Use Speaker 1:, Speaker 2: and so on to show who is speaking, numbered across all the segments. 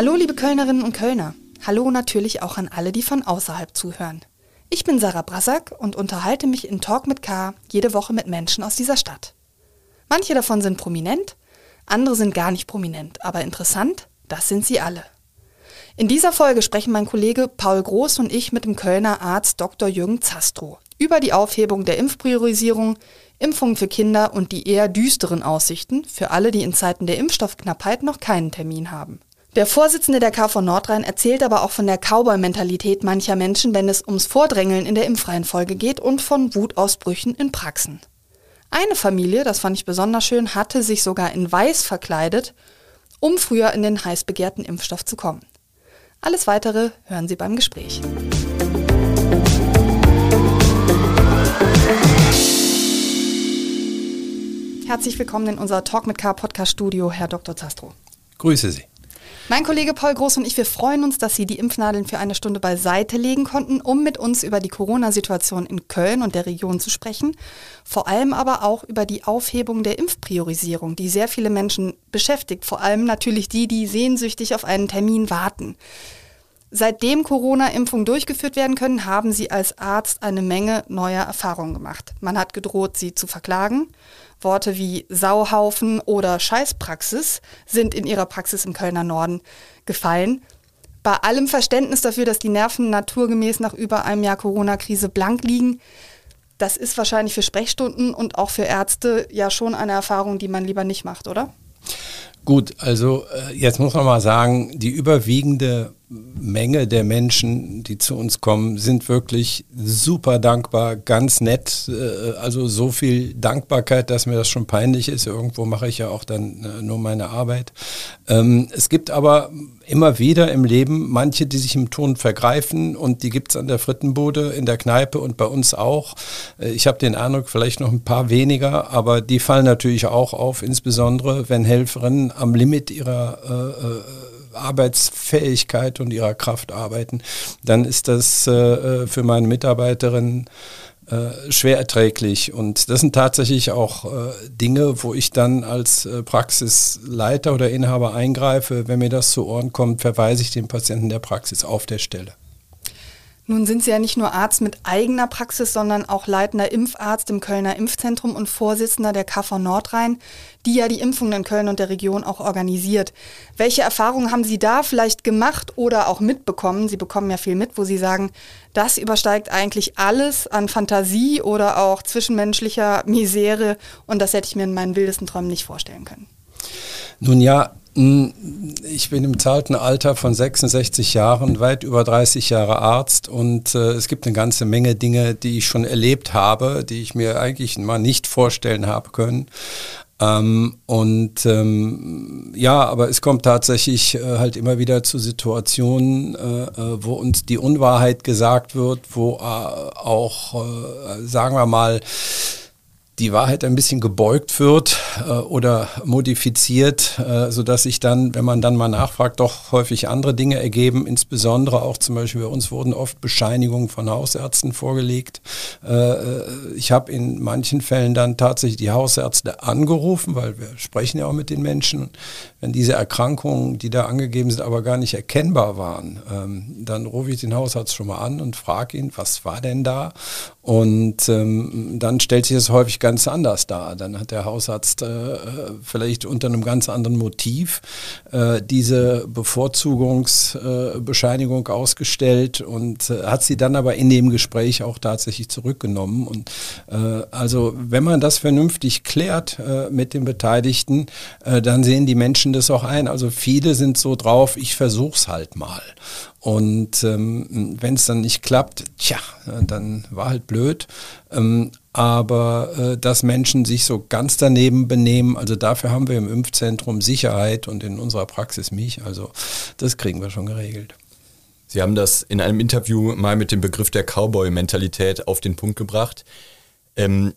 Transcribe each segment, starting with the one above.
Speaker 1: Hallo liebe Kölnerinnen und Kölner. Hallo natürlich auch an alle, die von außerhalb zuhören. Ich bin Sarah Brassack und unterhalte mich in Talk mit K jede Woche mit Menschen aus dieser Stadt. Manche davon sind prominent, andere sind gar nicht prominent, aber interessant, das sind sie alle. In dieser Folge sprechen mein Kollege Paul Groß und ich mit dem Kölner Arzt Dr. Jürgen Zastrow über die Aufhebung der Impfpriorisierung, Impfungen für Kinder und die eher düsteren Aussichten für alle, die in Zeiten der Impfstoffknappheit noch keinen Termin haben. Der Vorsitzende der KV Nordrhein erzählt aber auch von der Cowboy-Mentalität mancher Menschen, wenn es ums Vordrängeln in der Impfreihenfolge geht und von Wutausbrüchen in Praxen. Eine Familie, das fand ich besonders schön, hatte sich sogar in Weiß verkleidet, um früher in den heiß begehrten Impfstoff zu kommen. Alles weitere hören Sie beim Gespräch. Herzlich willkommen in unser Talk mit K Podcast Studio, Herr Dr. Zastro.
Speaker 2: Grüße Sie.
Speaker 1: Mein Kollege Paul Groß und ich, wir freuen uns, dass Sie die Impfnadeln für eine Stunde beiseite legen konnten, um mit uns über die Corona-Situation in Köln und der Region zu sprechen. Vor allem aber auch über die Aufhebung der Impfpriorisierung, die sehr viele Menschen beschäftigt. Vor allem natürlich die, die sehnsüchtig auf einen Termin warten. Seitdem Corona-Impfungen durchgeführt werden können, haben Sie als Arzt eine Menge neuer Erfahrungen gemacht. Man hat gedroht, Sie zu verklagen. Worte wie Sauhaufen oder Scheißpraxis sind in ihrer Praxis im Kölner Norden gefallen. Bei allem Verständnis dafür, dass die Nerven naturgemäß nach über einem Jahr Corona-Krise blank liegen, das ist wahrscheinlich für Sprechstunden und auch für Ärzte ja schon eine Erfahrung, die man lieber nicht macht, oder?
Speaker 2: Gut, also äh, jetzt muss man mal sagen, die überwiegende Menge der Menschen, die zu uns kommen, sind wirklich super dankbar, ganz nett. Äh, also so viel Dankbarkeit, dass mir das schon peinlich ist. Irgendwo mache ich ja auch dann äh, nur meine Arbeit. Ähm, es gibt aber immer wieder im Leben manche, die sich im Ton vergreifen und die gibt es an der Frittenbude, in der Kneipe und bei uns auch. Äh, ich habe den Eindruck, vielleicht noch ein paar weniger, aber die fallen natürlich auch auf, insbesondere wenn Helferinnen am Limit ihrer äh, Arbeitsfähigkeit und ihrer Kraft arbeiten, dann ist das äh, äh, für meine Mitarbeiterinnen äh, schwer erträglich. Und das sind tatsächlich auch äh, Dinge, wo ich dann als äh, Praxisleiter oder Inhaber eingreife. Wenn mir das zu Ohren kommt, verweise ich den Patienten der Praxis auf der Stelle.
Speaker 1: Nun sind Sie ja nicht nur Arzt mit eigener Praxis, sondern auch leitender Impfarzt im Kölner Impfzentrum und Vorsitzender der KV Nordrhein, die ja die Impfungen in Köln und der Region auch organisiert. Welche Erfahrungen haben Sie da vielleicht gemacht oder auch mitbekommen? Sie bekommen ja viel mit, wo Sie sagen, das übersteigt eigentlich alles an Fantasie oder auch zwischenmenschlicher Misere und das hätte ich mir in meinen wildesten Träumen nicht vorstellen können.
Speaker 2: Nun ja, ich bin im zarten Alter von 66 Jahren, weit über 30 Jahre Arzt und äh, es gibt eine ganze Menge Dinge, die ich schon erlebt habe, die ich mir eigentlich mal nicht vorstellen habe können. Ähm, und ähm, ja, aber es kommt tatsächlich äh, halt immer wieder zu Situationen, äh, äh wo uns die Unwahrheit gesagt wird, wo äh, auch, äh, sagen wir mal, die Wahrheit ein bisschen gebeugt wird äh, oder modifiziert, äh, sodass sich dann, wenn man dann mal nachfragt, doch häufig andere Dinge ergeben. Insbesondere auch zum Beispiel bei uns wurden oft Bescheinigungen von Hausärzten vorgelegt. Äh, äh ich habe in manchen Fällen dann tatsächlich die Hausärzte angerufen, weil wir sprechen ja auch mit den Menschen. Wenn diese Erkrankungen, die da angegeben sind, aber gar nicht erkennbar waren, ähm, dann rufe ich den Hausarzt schon mal an und frage ihn, was war denn da? Und ähm, dann stellt sich das häufig ganz anders dar. Dann hat der Hausarzt äh, vielleicht unter einem ganz anderen Motiv äh, diese Bevorzugungsbescheinigung äh, ausgestellt und äh, hat sie dann aber in dem Gespräch auch tatsächlich zurückgenommen. Und äh, also wenn man das vernünftig klärt mit den Beteiligten, dann sehen die Menschen das auch ein. Also viele sind so drauf, ich versuch's halt mal. Und ähm, wenn es dann nicht klappt, tja, dann war halt blöd. Ähm, aber äh, dass Menschen sich so ganz daneben benehmen, also dafür haben wir im Impfzentrum Sicherheit und in unserer Praxis mich. Also das kriegen wir schon geregelt.
Speaker 3: Sie haben das in einem Interview mal mit dem Begriff der Cowboy-Mentalität auf den Punkt gebracht. Ähm,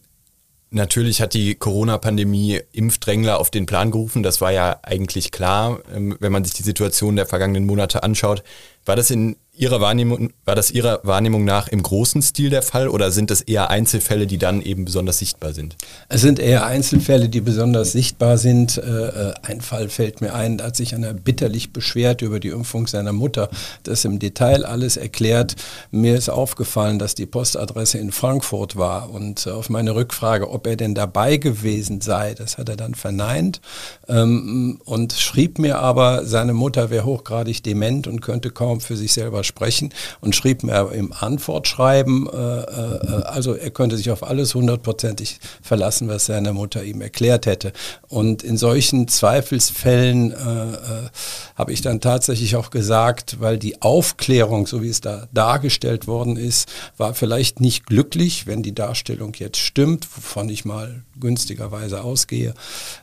Speaker 3: Natürlich hat die Corona-Pandemie Impfdrängler auf den Plan gerufen. Das war ja eigentlich klar, ähm, wenn man sich die Situation der vergangenen Monate anschaut. War das in Ihrer Wahrnehmung, war das Ihrer Wahrnehmung nach im großen Stil der Fall oder sind es eher Einzelfälle, die dann eben besonders sichtbar sind?
Speaker 2: Es sind eher Einzelfälle, die besonders sichtbar sind. Äh, äh, ein Fall fällt mir ein, da hat sich einer bitterlich beschwert über die Impfung seiner Mutter, das im Detail alles erklärt. Mir ist aufgefallen, dass die Postadresse in Frankfurt war und auf meine Rückfrage, ob er denn dabei gewesen sei, das hat er dann verneint ähm, und schrieb mir aber, seine Mutter wäre hochgradig dement und könnte kaum für sich selber sprechen und schrieb mir im Antwortschreiben, äh, äh, also er könnte sich auf alles hundertprozentig verlassen, was seine Mutter ihm erklärt hätte. Und in solchen Zweifelsfällen äh, äh, habe ich dann tatsächlich auch gesagt, weil die Aufklärung, so wie es da dargestellt worden ist, war vielleicht nicht glücklich, wenn die Darstellung jetzt stimmt, wovon ich mal günstigerweise ausgehe.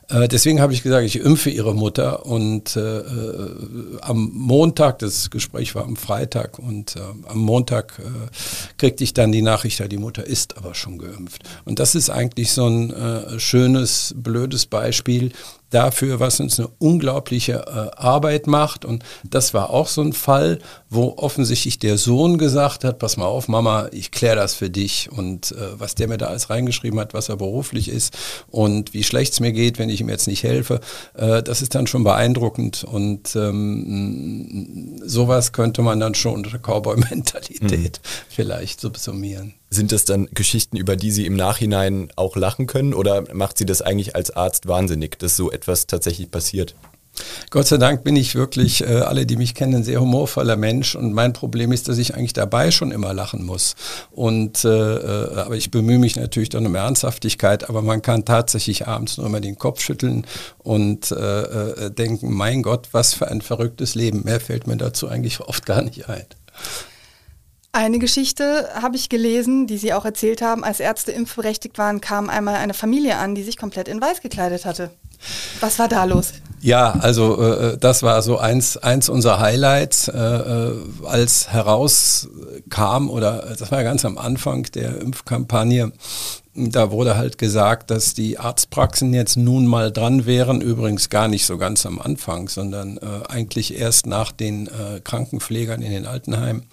Speaker 2: Äh, deswegen habe ich gesagt, ich impfe ihre Mutter und äh, am Montag, das Gespräch war am Freitag und äh, am Montag äh, kriegte ich dann die Nachricht, ja, die Mutter ist aber schon geimpft. Und das ist eigentlich so ein äh, schönes, blödes Beispiel, dafür, was uns eine unglaubliche äh, Arbeit macht. Und das war auch so ein Fall, wo offensichtlich der Sohn gesagt hat, pass mal auf, Mama, ich kläre das für dich. Und äh, was der mir da alles reingeschrieben hat, was er beruflich ist und wie schlecht es mir geht, wenn ich ihm jetzt nicht helfe, äh, das ist dann schon beeindruckend. Und ähm, sowas könnte man dann schon unter Cowboy-Mentalität mhm. vielleicht subsumieren.
Speaker 3: Sind das dann Geschichten, über die Sie im Nachhinein auch lachen können oder macht Sie das eigentlich als Arzt wahnsinnig, dass so etwas tatsächlich passiert?
Speaker 2: Gott sei Dank bin ich wirklich, äh, alle, die mich kennen, ein sehr humorvoller Mensch und mein Problem ist, dass ich eigentlich dabei schon immer lachen muss. Und, äh, äh aber ich bemühe mich natürlich dann um Ernsthaftigkeit, aber man kann tatsächlich abends nur immer den Kopf schütteln und äh, äh denken, mein Gott, was für ein verrücktes Leben. Mehr fällt mir dazu eigentlich oft gar nicht ein.
Speaker 1: Eine Geschichte habe ich gelesen, die Sie auch erzählt haben. Als Ärzte impfberechtigt waren, kam einmal eine Familie an, die sich komplett in weiß gekleidet hatte. Was war da los?
Speaker 2: Ja, also äh, das war so eins, eins unserer Highlights, äh, äh als herauskam, oder das war ganz am Anfang der Impfkampagne, da wurde halt gesagt, dass die Arztpraxen jetzt nun mal dran wären, übrigens gar nicht so ganz am Anfang, sondern äh, eigentlich erst nach den äh, Krankenpflegern in den Altenheimen.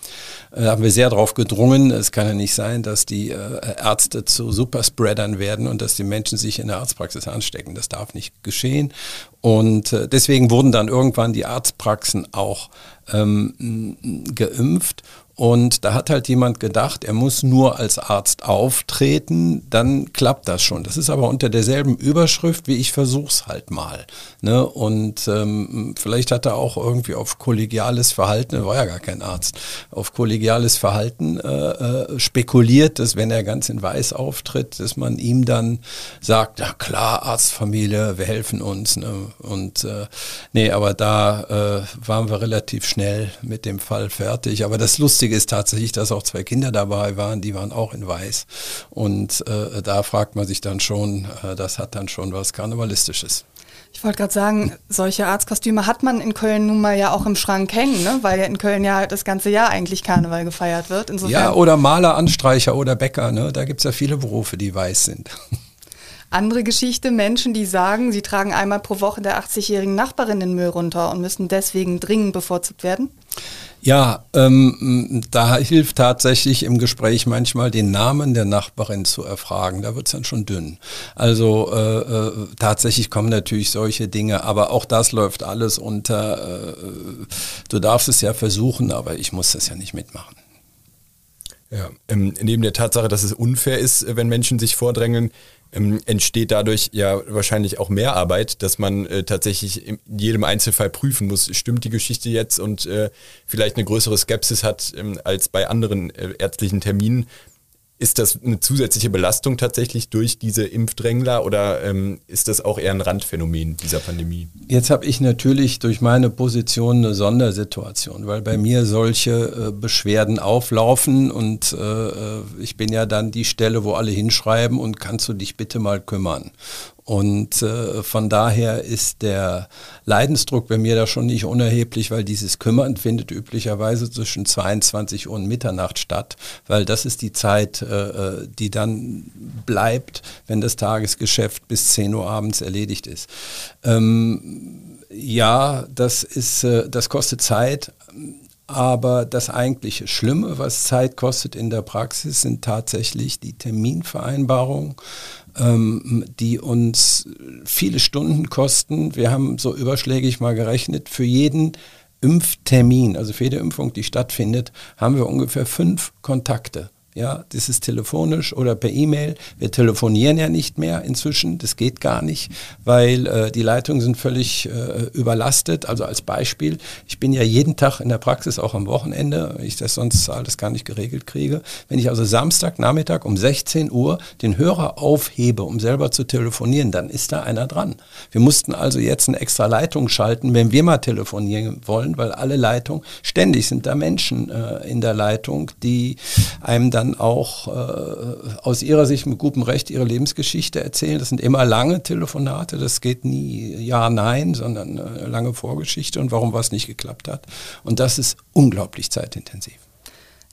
Speaker 2: Äh, haben wir sehr darauf gedrungen. Es kann ja nicht sein, dass die äh, Ärzte zu Superspreadern werden und dass die Menschen sich in der Arztpraxis anstecken. Das darf nicht geschehen. Und äh, deswegen wurden dann irgendwann die Arztpraxen auch ähm, geimpft. Und da hat halt jemand gedacht, er muss nur als Arzt auftreten, dann klappt das schon. Das ist aber unter derselben Überschrift, wie ich versuch's halt mal. Ne? Und ähm, vielleicht hat er auch irgendwie auf kollegiales Verhalten, er war ja gar kein Arzt, auf kollegiales Verhalten äh, äh, spekuliert, dass wenn er ganz in Weiß auftritt, dass man ihm dann sagt, ja klar, Arztfamilie, wir helfen uns. Ne? Und äh, nee, aber da äh, waren wir relativ schnell mit dem Fall fertig. Aber das Lustige Lustige ist tatsächlich, dass auch zwei Kinder dabei waren, die waren auch in Weiß. Und äh, da fragt man sich dann schon, äh, das hat dann schon was Karnevalistisches.
Speaker 1: Ich wollte gerade sagen, solche Arztkostüme hat man in Köln nun mal ja auch im Schrank hängen, ne? weil ja in Köln ja das ganze Jahr eigentlich Karneval gefeiert wird.
Speaker 2: Insofern ja, oder Maler, Anstreicher oder Bäcker, ne? da gibt es ja viele Berufe, die weiß sind.
Speaker 1: Andere Geschichte, Menschen, die sagen, sie tragen einmal pro Woche der 80-jährigen Nachbarin den Müll runter und müssen deswegen dringend bevorzugt werden?
Speaker 2: Ja, ähm, da hilft tatsächlich im Gespräch manchmal den Namen der Nachbarin zu erfragen. Da wird es dann schon dünn. Also äh, äh, tatsächlich kommen natürlich solche Dinge, aber auch das läuft alles unter. Äh, du darfst es ja versuchen, aber ich muss das ja nicht mitmachen.
Speaker 3: Ja, ähm, neben der Tatsache, dass es unfair ist, wenn Menschen sich vordrängeln, ähm, entsteht dadurch ja wahrscheinlich auch mehr Arbeit, dass man äh, tatsächlich in jedem Einzelfall prüfen muss, stimmt die Geschichte jetzt und äh, vielleicht eine größere Skepsis hat ähm, als bei anderen äh, ärztlichen Terminen. Ist das eine zusätzliche Belastung tatsächlich durch diese Impfdrängler oder ähm, ist das auch eher ein Randphänomen dieser Pandemie?
Speaker 2: Jetzt habe ich natürlich durch meine Position eine Sondersituation, weil bei mir solche äh, Beschwerden auflaufen und äh, äh ich bin ja dann die Stelle, wo alle hinschreiben und kannst du dich bitte mal kümmern. Und äh, von daher ist der Leidensdruck bei mir da schon nicht unerheblich, weil dieses Kümmern findet üblicherweise zwischen 22 Uhr und Mitternacht statt, weil das ist die Zeit, äh, äh, die dann bleibt, wenn das Tagesgeschäft bis 10 Uhr abends erledigt ist. Ähm, ja, das ist, äh, das kostet Zeit Aber das eigentliche Schlimme, was Zeit kostet in der Praxis, sind tatsächlich die Terminvereinbarungen, ähm, die uns viele Stunden kosten. Wir haben so überschlägig mal gerechnet, für jeden Impftermin, also für jede Impfung, die stattfindet, haben wir ungefähr fünf Kontakte. Ja, das ist telefonisch oder per E-Mail. Wir telefonieren ja nicht mehr inzwischen. Das geht gar nicht, weil äh, die Leitungen sind völlig äh, überlastet. Also als Beispiel, ich bin ja jeden Tag in der Praxis, auch am Wochenende, ich das sonst alles gar nicht geregelt kriege. Wenn ich also Samstagnachmittag um 16 Uhr den Hörer aufhebe, um selber zu telefonieren, dann ist da einer dran. Wir mussten also jetzt eine extra Leitung schalten, wenn wir mal telefonieren wollen, weil alle Leitungen, ständig sind da Menschen äh, in der Leitung, die einem dann dann auch äh, aus ihrer Sicht mit gutem Recht ihre Lebensgeschichte erzählen. Das sind immer lange Telefonate, das geht nie ja, nein, sondern eine lange Vorgeschichte und warum was nicht geklappt hat. Und das ist unglaublich zeitintensiv.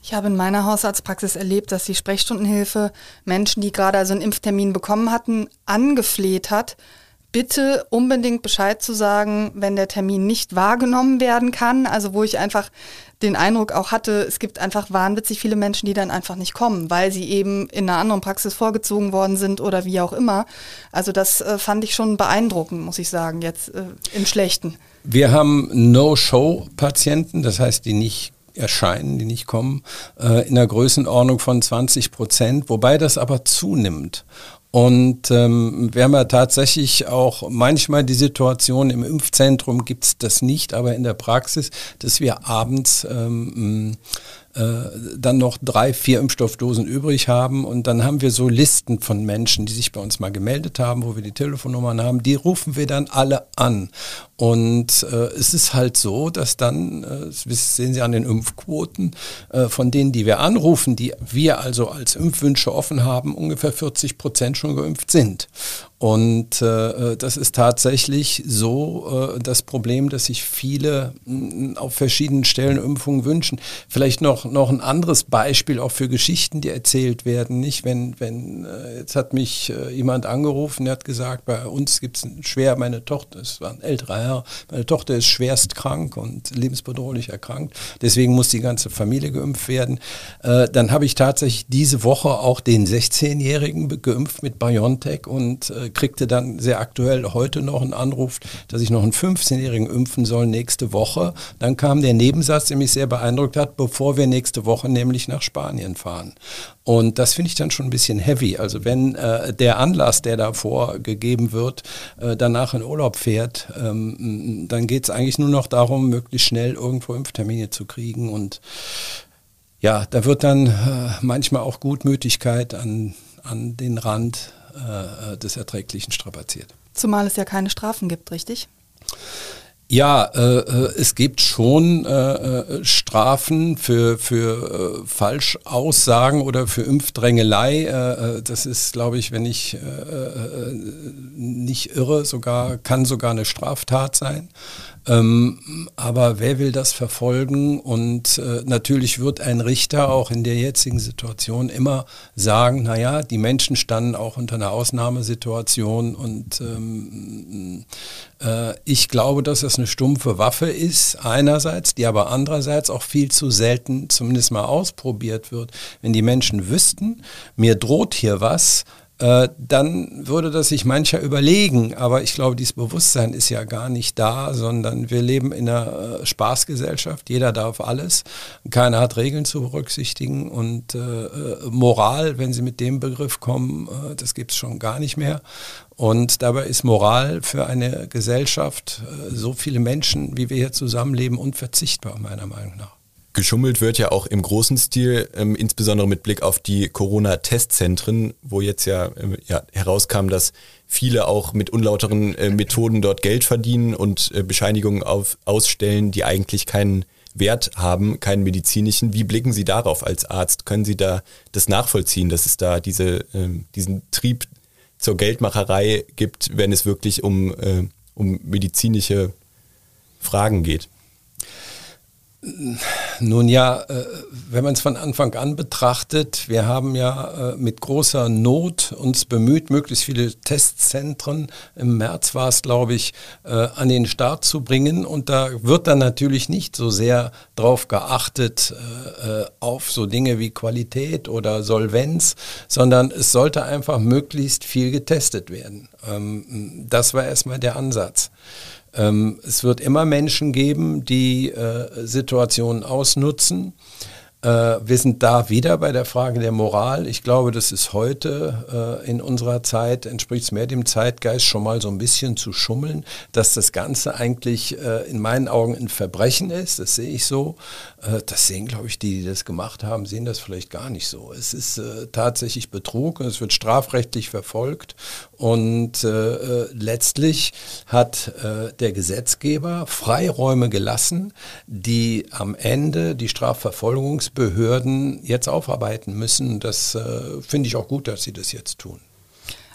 Speaker 1: Ich habe in meiner Hausarztpraxis erlebt, dass die Sprechstundenhilfe Menschen, die gerade also einen Impftermin bekommen hatten, angefleht hat, bitte unbedingt Bescheid zu sagen, wenn der Termin nicht wahrgenommen werden kann. Also wo ich einfach den Eindruck auch hatte, es gibt einfach wahnwitzig viele Menschen, die dann einfach nicht kommen, weil sie eben in einer anderen Praxis vorgezogen worden sind oder wie auch immer. Also das äh, fand ich schon beeindruckend, muss ich sagen, jetzt äh, im Schlechten.
Speaker 2: Wir haben No-Show-Patienten, das heißt, die nicht erscheinen, die nicht kommen, äh, in der Größenordnung von 20 Prozent, wobei das aber zunimmt. Und ähm, wir haben ja tatsächlich auch manchmal die Situation, im Impfzentrum gibt es das nicht, aber in der Praxis, dass wir abends ähm, äh, dann noch drei, vier Impfstoffdosen übrig haben und dann haben wir so Listen von Menschen, die sich bei uns mal gemeldet haben, wo wir die Telefonnummern haben, die rufen wir dann alle an. Und äh, es ist halt so, dass dann, äh, das sehen Sie an den Impfquoten, äh, von denen, die wir anrufen, die wir also als Impfwünsche offen haben, ungefähr 40 Prozent schon geimpft sind. Und äh, das ist tatsächlich so äh, das Problem, dass sich viele mh, mm, auf verschiedenen Stellen Impfungen wünschen. Vielleicht noch, noch ein anderes Beispiel auch für Geschichten, die erzählt werden. Nicht, wenn, wenn äh, jetzt hat mich äh, jemand angerufen, der hat gesagt, bei uns gibt es schwer, meine Tochter, es war ein älterer Herr, meine Tochter ist schwerst krank und lebensbedrohlich erkrankt. Deswegen muss die ganze Familie geimpft werden. Äh, dann habe ich tatsächlich diese Woche auch den 16-Jährigen geimpft mit BioNTech und äh, kriegte dann sehr aktuell heute noch einen Anruf, dass ich noch einen 15-Jährigen impfen soll nächste Woche. Dann kam der Nebensatz, der mich sehr beeindruckt hat, bevor wir nächste Woche nämlich nach Spanien fahren. Und das finde ich dann schon ein bisschen heavy. Also wenn äh, der Anlass, der davor gegeben wird, äh, danach in Urlaub fährt, ähm, dann geht es eigentlich nur noch darum, möglichst schnell irgendwo Impftermine zu kriegen. Und ja, da wird dann äh, manchmal auch Gutmütigkeit an, an den Rand äh, des Erträglichen strapaziert.
Speaker 1: Zumal es ja keine Strafen gibt, richtig?
Speaker 2: Ja, äh, äh, es gibt schon äh, äh, Strafen für, für äh, Falschaussagen oder für Impfdrängelei. Äh, das ist, glaube ich, wenn ich nicht irre, sogar kann sogar eine Straftat sein. Ähm, aber wer will das verfolgen? Und äh, natürlich wird ein Richter auch in der jetzigen Situation immer sagen, naja, die Menschen standen auch unter einer Ausnahmesituation und ähm, äh, ich glaube, dass das eine stumpfe Waffe ist, einerseits, die aber andererseits auch viel zu selten zumindest mal ausprobiert wird. Wenn die Menschen wüssten, mir droht hier was, äh, dann würde das sich mancher überlegen. Aber ich glaube, dieses Bewusstsein ist ja gar nicht da, sondern wir leben in einer äh, Spaßgesellschaft. Jeder darf alles. Keiner hat Regeln zu berücksichtigen. Und äh, äh Moral, wenn Sie mit dem Begriff kommen, das gibt es schon gar nicht mehr. Und dabei ist Moral für eine Gesellschaft, so viele Menschen, wie wir hier zusammenleben, unverzichtbar, meiner Meinung nach.
Speaker 3: Geschummelt wird ja auch im großen Stil, ähm, insbesondere mit Blick auf die Corona-Testzentren, wo jetzt ja, ähm, ja, herauskam, dass viele auch mit unlauteren äh, Methoden dort Geld verdienen und äh, Bescheinigungen auf, ausstellen, die eigentlich keinen Wert haben, keinen medizinischen. Wie blicken Sie darauf als Arzt? Können Sie da das nachvollziehen, dass es da diese, ähm, diesen Trieb zur Geldmacherei gibt, wenn es wirklich um, äh, um medizinische Fragen geht?
Speaker 2: Nun ja, äh, wenn man es von Anfang an betrachtet, wir haben ja äh, mit großer Not uns bemüht, möglichst viele Testzentren, im März war es, glaube ich, äh, an den Start zu bringen. Und da wird dann natürlich nicht so sehr drauf geachtet, auf so Dinge wie Qualität oder Solvenz, sondern es sollte einfach möglichst viel getestet werden. Ähm, das war erstmal der Ansatz. Ähm, es wird immer Menschen geben, die äh, Situationen ausnutzen. Äh, wir sind da wieder bei der Frage der Moral. Ich glaube, das ist heute äh, in unserer Zeit, entspricht es mehr dem Zeitgeist, schon mal so ein bisschen zu schummeln, dass das Ganze eigentlich äh, in meinen Augen ein Verbrechen ist. Das sehe ich so. Äh, das sehen, glaube ich, die, die das gemacht haben, sehen das vielleicht gar nicht so. Es ist äh, tatsächlich Betrug und es wird strafrechtlich verfolgt. Und äh, letztlich hat der Gesetzgeber Freiräume gelassen, die am Ende die Strafverfolgungsbehörden jetzt aufarbeiten müssen. Das finde ich auch gut, dass sie das jetzt tun.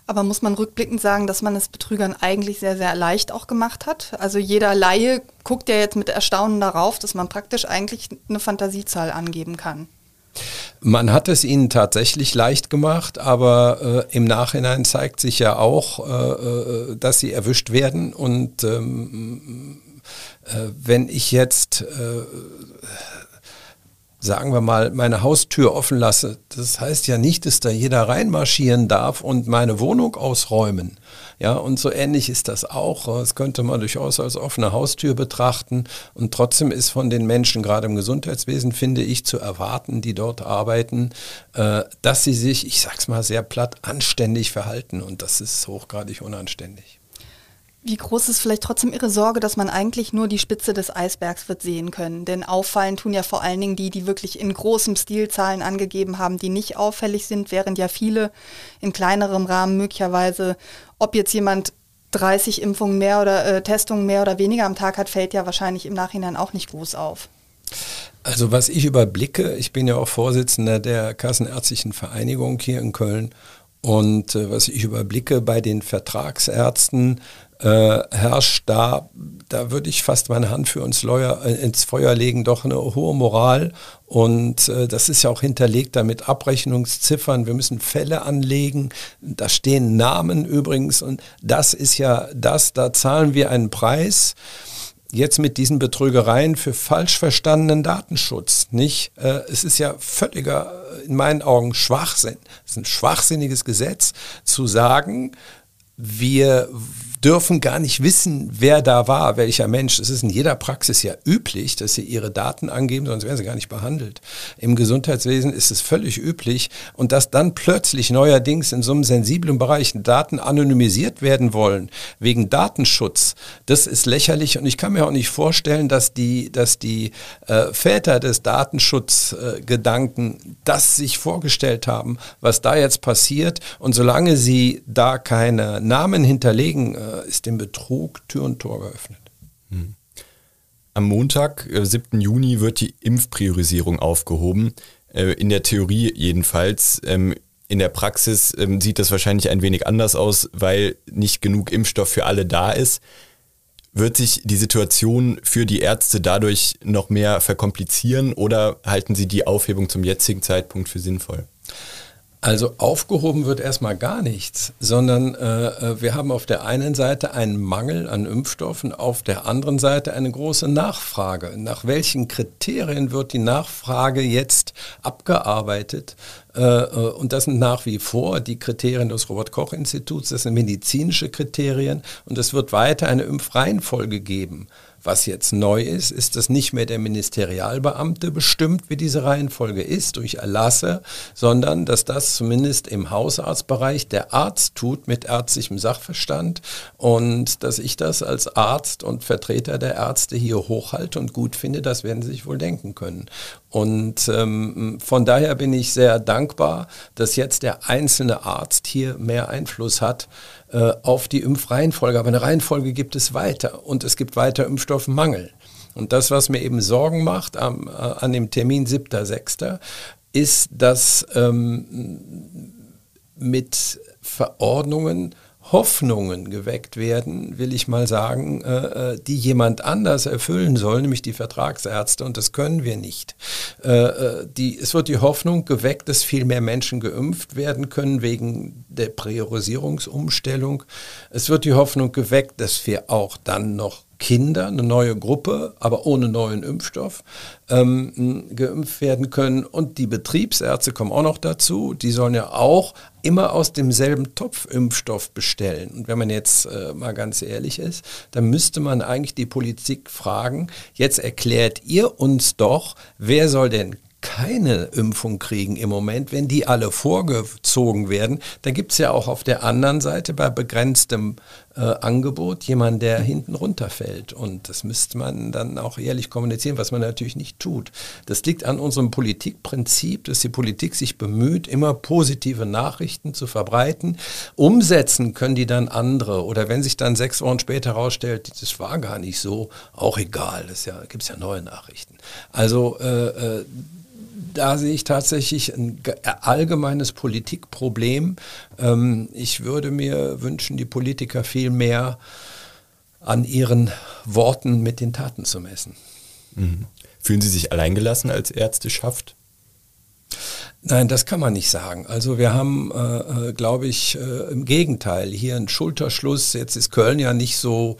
Speaker 1: Aber muss man rückblickend sagen, dass man es Betrügern eigentlich sehr, sehr leicht auch gemacht hat? Also jeder Laie guckt ja jetzt mit Erstaunen darauf, dass man praktisch eigentlich eine Fantasiezahl angeben kann.
Speaker 2: Man hat es ihnen tatsächlich leicht gemacht, aber äh, im Nachhinein zeigt sich ja auch, äh, äh dass sie erwischt werden. Und ähm, äh, wenn ich jetzt äh, sagen wir mal, meine Haustür offen lasse, das heißt ja nicht, dass da jeder reinmarschieren darf und meine Wohnung ausräumen. Ja, und so ähnlich ist das auch. Das könnte man durchaus als offene Haustür betrachten. Und trotzdem ist von den Menschen, gerade im Gesundheitswesen, finde ich, zu erwarten, die dort arbeiten, äh, dass sie sich, ich sag's mal sehr platt, anständig verhalten. Und das ist hochgradig unanständig.
Speaker 1: Wie groß ist vielleicht trotzdem Ihre Sorge, dass man eigentlich nur die Spitze des Eisbergs wird sehen können? Denn auffallen tun ja vor allen Dingen die, die wirklich in großem Stil Zahlen angegeben haben, die nicht auffällig sind, während ja viele in kleinerem Rahmen möglicherweise, ob jetzt jemand 30 Impfungen mehr oder äh, Testungen mehr oder weniger am Tag hat, fällt ja wahrscheinlich im Nachhinein auch nicht groß auf.
Speaker 2: Also was ich überblicke, ich bin ja auch Vorsitzender der Kassenärztlichen Vereinigung hier in Köln und äh, was ich überblicke bei den Vertragsärzten, äh, herrscht da, da würde ich fast meine Hand für uns Lawyer, äh, ins Feuer legen, doch eine hohe Moral. Und äh, das ist ja auch hinterlegt damit Abrechnungsziffern. Wir müssen Fälle anlegen. Da stehen Namen übrigens. Und das ist ja das, da zahlen wir einen Preis jetzt mit diesen Betrügereien für falsch verstandenen Datenschutz. Nicht? Äh, es ist ja völliger, äh, in meinen Augen, Schwachsinn. Es ist ein schwachsinniges Gesetz zu sagen, wir dürfen gar nicht wissen, wer da war, welcher Mensch. Es ist in jeder Praxis ja üblich, dass sie ihre Daten angeben, sonst werden sie gar nicht behandelt. Im Gesundheitswesen ist es völlig üblich und dass dann plötzlich neuerdings in so einem sensiblen Bereich Daten anonymisiert werden wollen, wegen Datenschutz, das ist lächerlich und ich kann mir auch nicht vorstellen, dass die, dass die äh, Väter des Datenschutzgedanken äh, das sich vorgestellt haben, was da jetzt passiert und solange sie da keine Namen hinterlegen, äh, äh, ist dem Betrug Tür und Tor geöffnet. Hm.
Speaker 3: Am Montag, 7. Äh, Juni, wird die Impfpriorisierung aufgehoben. Äh, in der Theorie jedenfalls. Ähm, in der Praxis ähm, sieht das wahrscheinlich ein wenig anders aus, weil nicht genug Impfstoff für alle da ist. Wird sich die Situation für die Ärzte dadurch noch mehr verkomplizieren oder halten Sie die Aufhebung zum jetzigen Zeitpunkt für sinnvoll?
Speaker 2: Also aufgehoben wird erstmal gar nichts, sondern äh, äh, wir haben auf der einen Seite einen Mangel an Impfstoffen, auf der anderen Seite eine große Nachfrage. Nach welchen Kriterien wird die Nachfrage jetzt abgearbeitet? Äh, äh und das sind nach wie vor die Kriterien des Robert-Koch-Instituts, das sind medizinische Kriterien und es wird weiter eine Impfreihenfolge geben. Was jetzt neu ist, ist, dass nicht mehr der Ministerialbeamte bestimmt, wie diese Reihenfolge ist, durch Erlasse, sondern dass das zumindest im Hausarztbereich der Arzt tut mit ärztlichem Sachverstand und dass ich das als Arzt und Vertreter der Ärzte hier hochhalte und gut finde, das werden Sie sich wohl denken können. Und ähm, von daher bin ich sehr dankbar, dass jetzt der einzelne Arzt hier mehr Einfluss hat äh, auf die Impfreihenfolge. Aber eine Reihenfolge gibt es weiter und es gibt weiter Impfstoffmangel. Und das, was mir eben Sorgen macht am, äh, an dem Termin 7.6., ist, dass ähm, mit Verordnungen Hoffnungen geweckt werden, will ich mal sagen, äh, äh, die jemand anders erfüllen soll, nämlich die Vertragsärzte, und das können wir nicht. Äh, äh, die, es wird die Hoffnung geweckt, dass viel mehr Menschen geimpft werden können wegen der Priorisierungsumstellung. Es wird die Hoffnung geweckt, dass wir auch dann noch Kinder, eine neue Gruppe, aber ohne neuen Impfstoff, ähm, geimpft werden können. Und die Betriebsärzte kommen auch noch dazu. Die sollen ja auch immer aus demselben Topf Impfstoff bestellen. Und wenn man jetzt äh, mal ganz ehrlich ist, dann müsste man eigentlich die Politik fragen, jetzt erklärt ihr uns doch, wer soll denn keine Impfung kriegen im Moment, wenn die alle vorgezogen werden, dann gibt es ja auch auf der anderen Seite bei begrenztem äh, Angebot jemanden, der hinten runterfällt. Und das müsste man dann auch ehrlich kommunizieren, was man natürlich nicht tut. Das liegt an unserem Politikprinzip, dass die Politik sich bemüht, immer positive Nachrichten zu verbreiten. Umsetzen können die dann andere. Oder wenn sich dann sechs Wochen später herausstellt, das war gar nicht so, auch egal. Es ja, gibt ja neue Nachrichten. Also äh, äh da sehe ich tatsächlich ein allgemeines Politikproblem. Ähm, ich würde mir wünschen, die Politiker viel mehr an ihren Worten mit den Taten zu messen.
Speaker 3: Mhm. Fühlen Sie sich alleingelassen als Ärzteschaft?
Speaker 2: Nein, das kann man nicht sagen. Also wir haben, äh, äh glaube ich, äh, im Gegenteil hier einen Schulterschluss. Jetzt ist Köln ja nicht so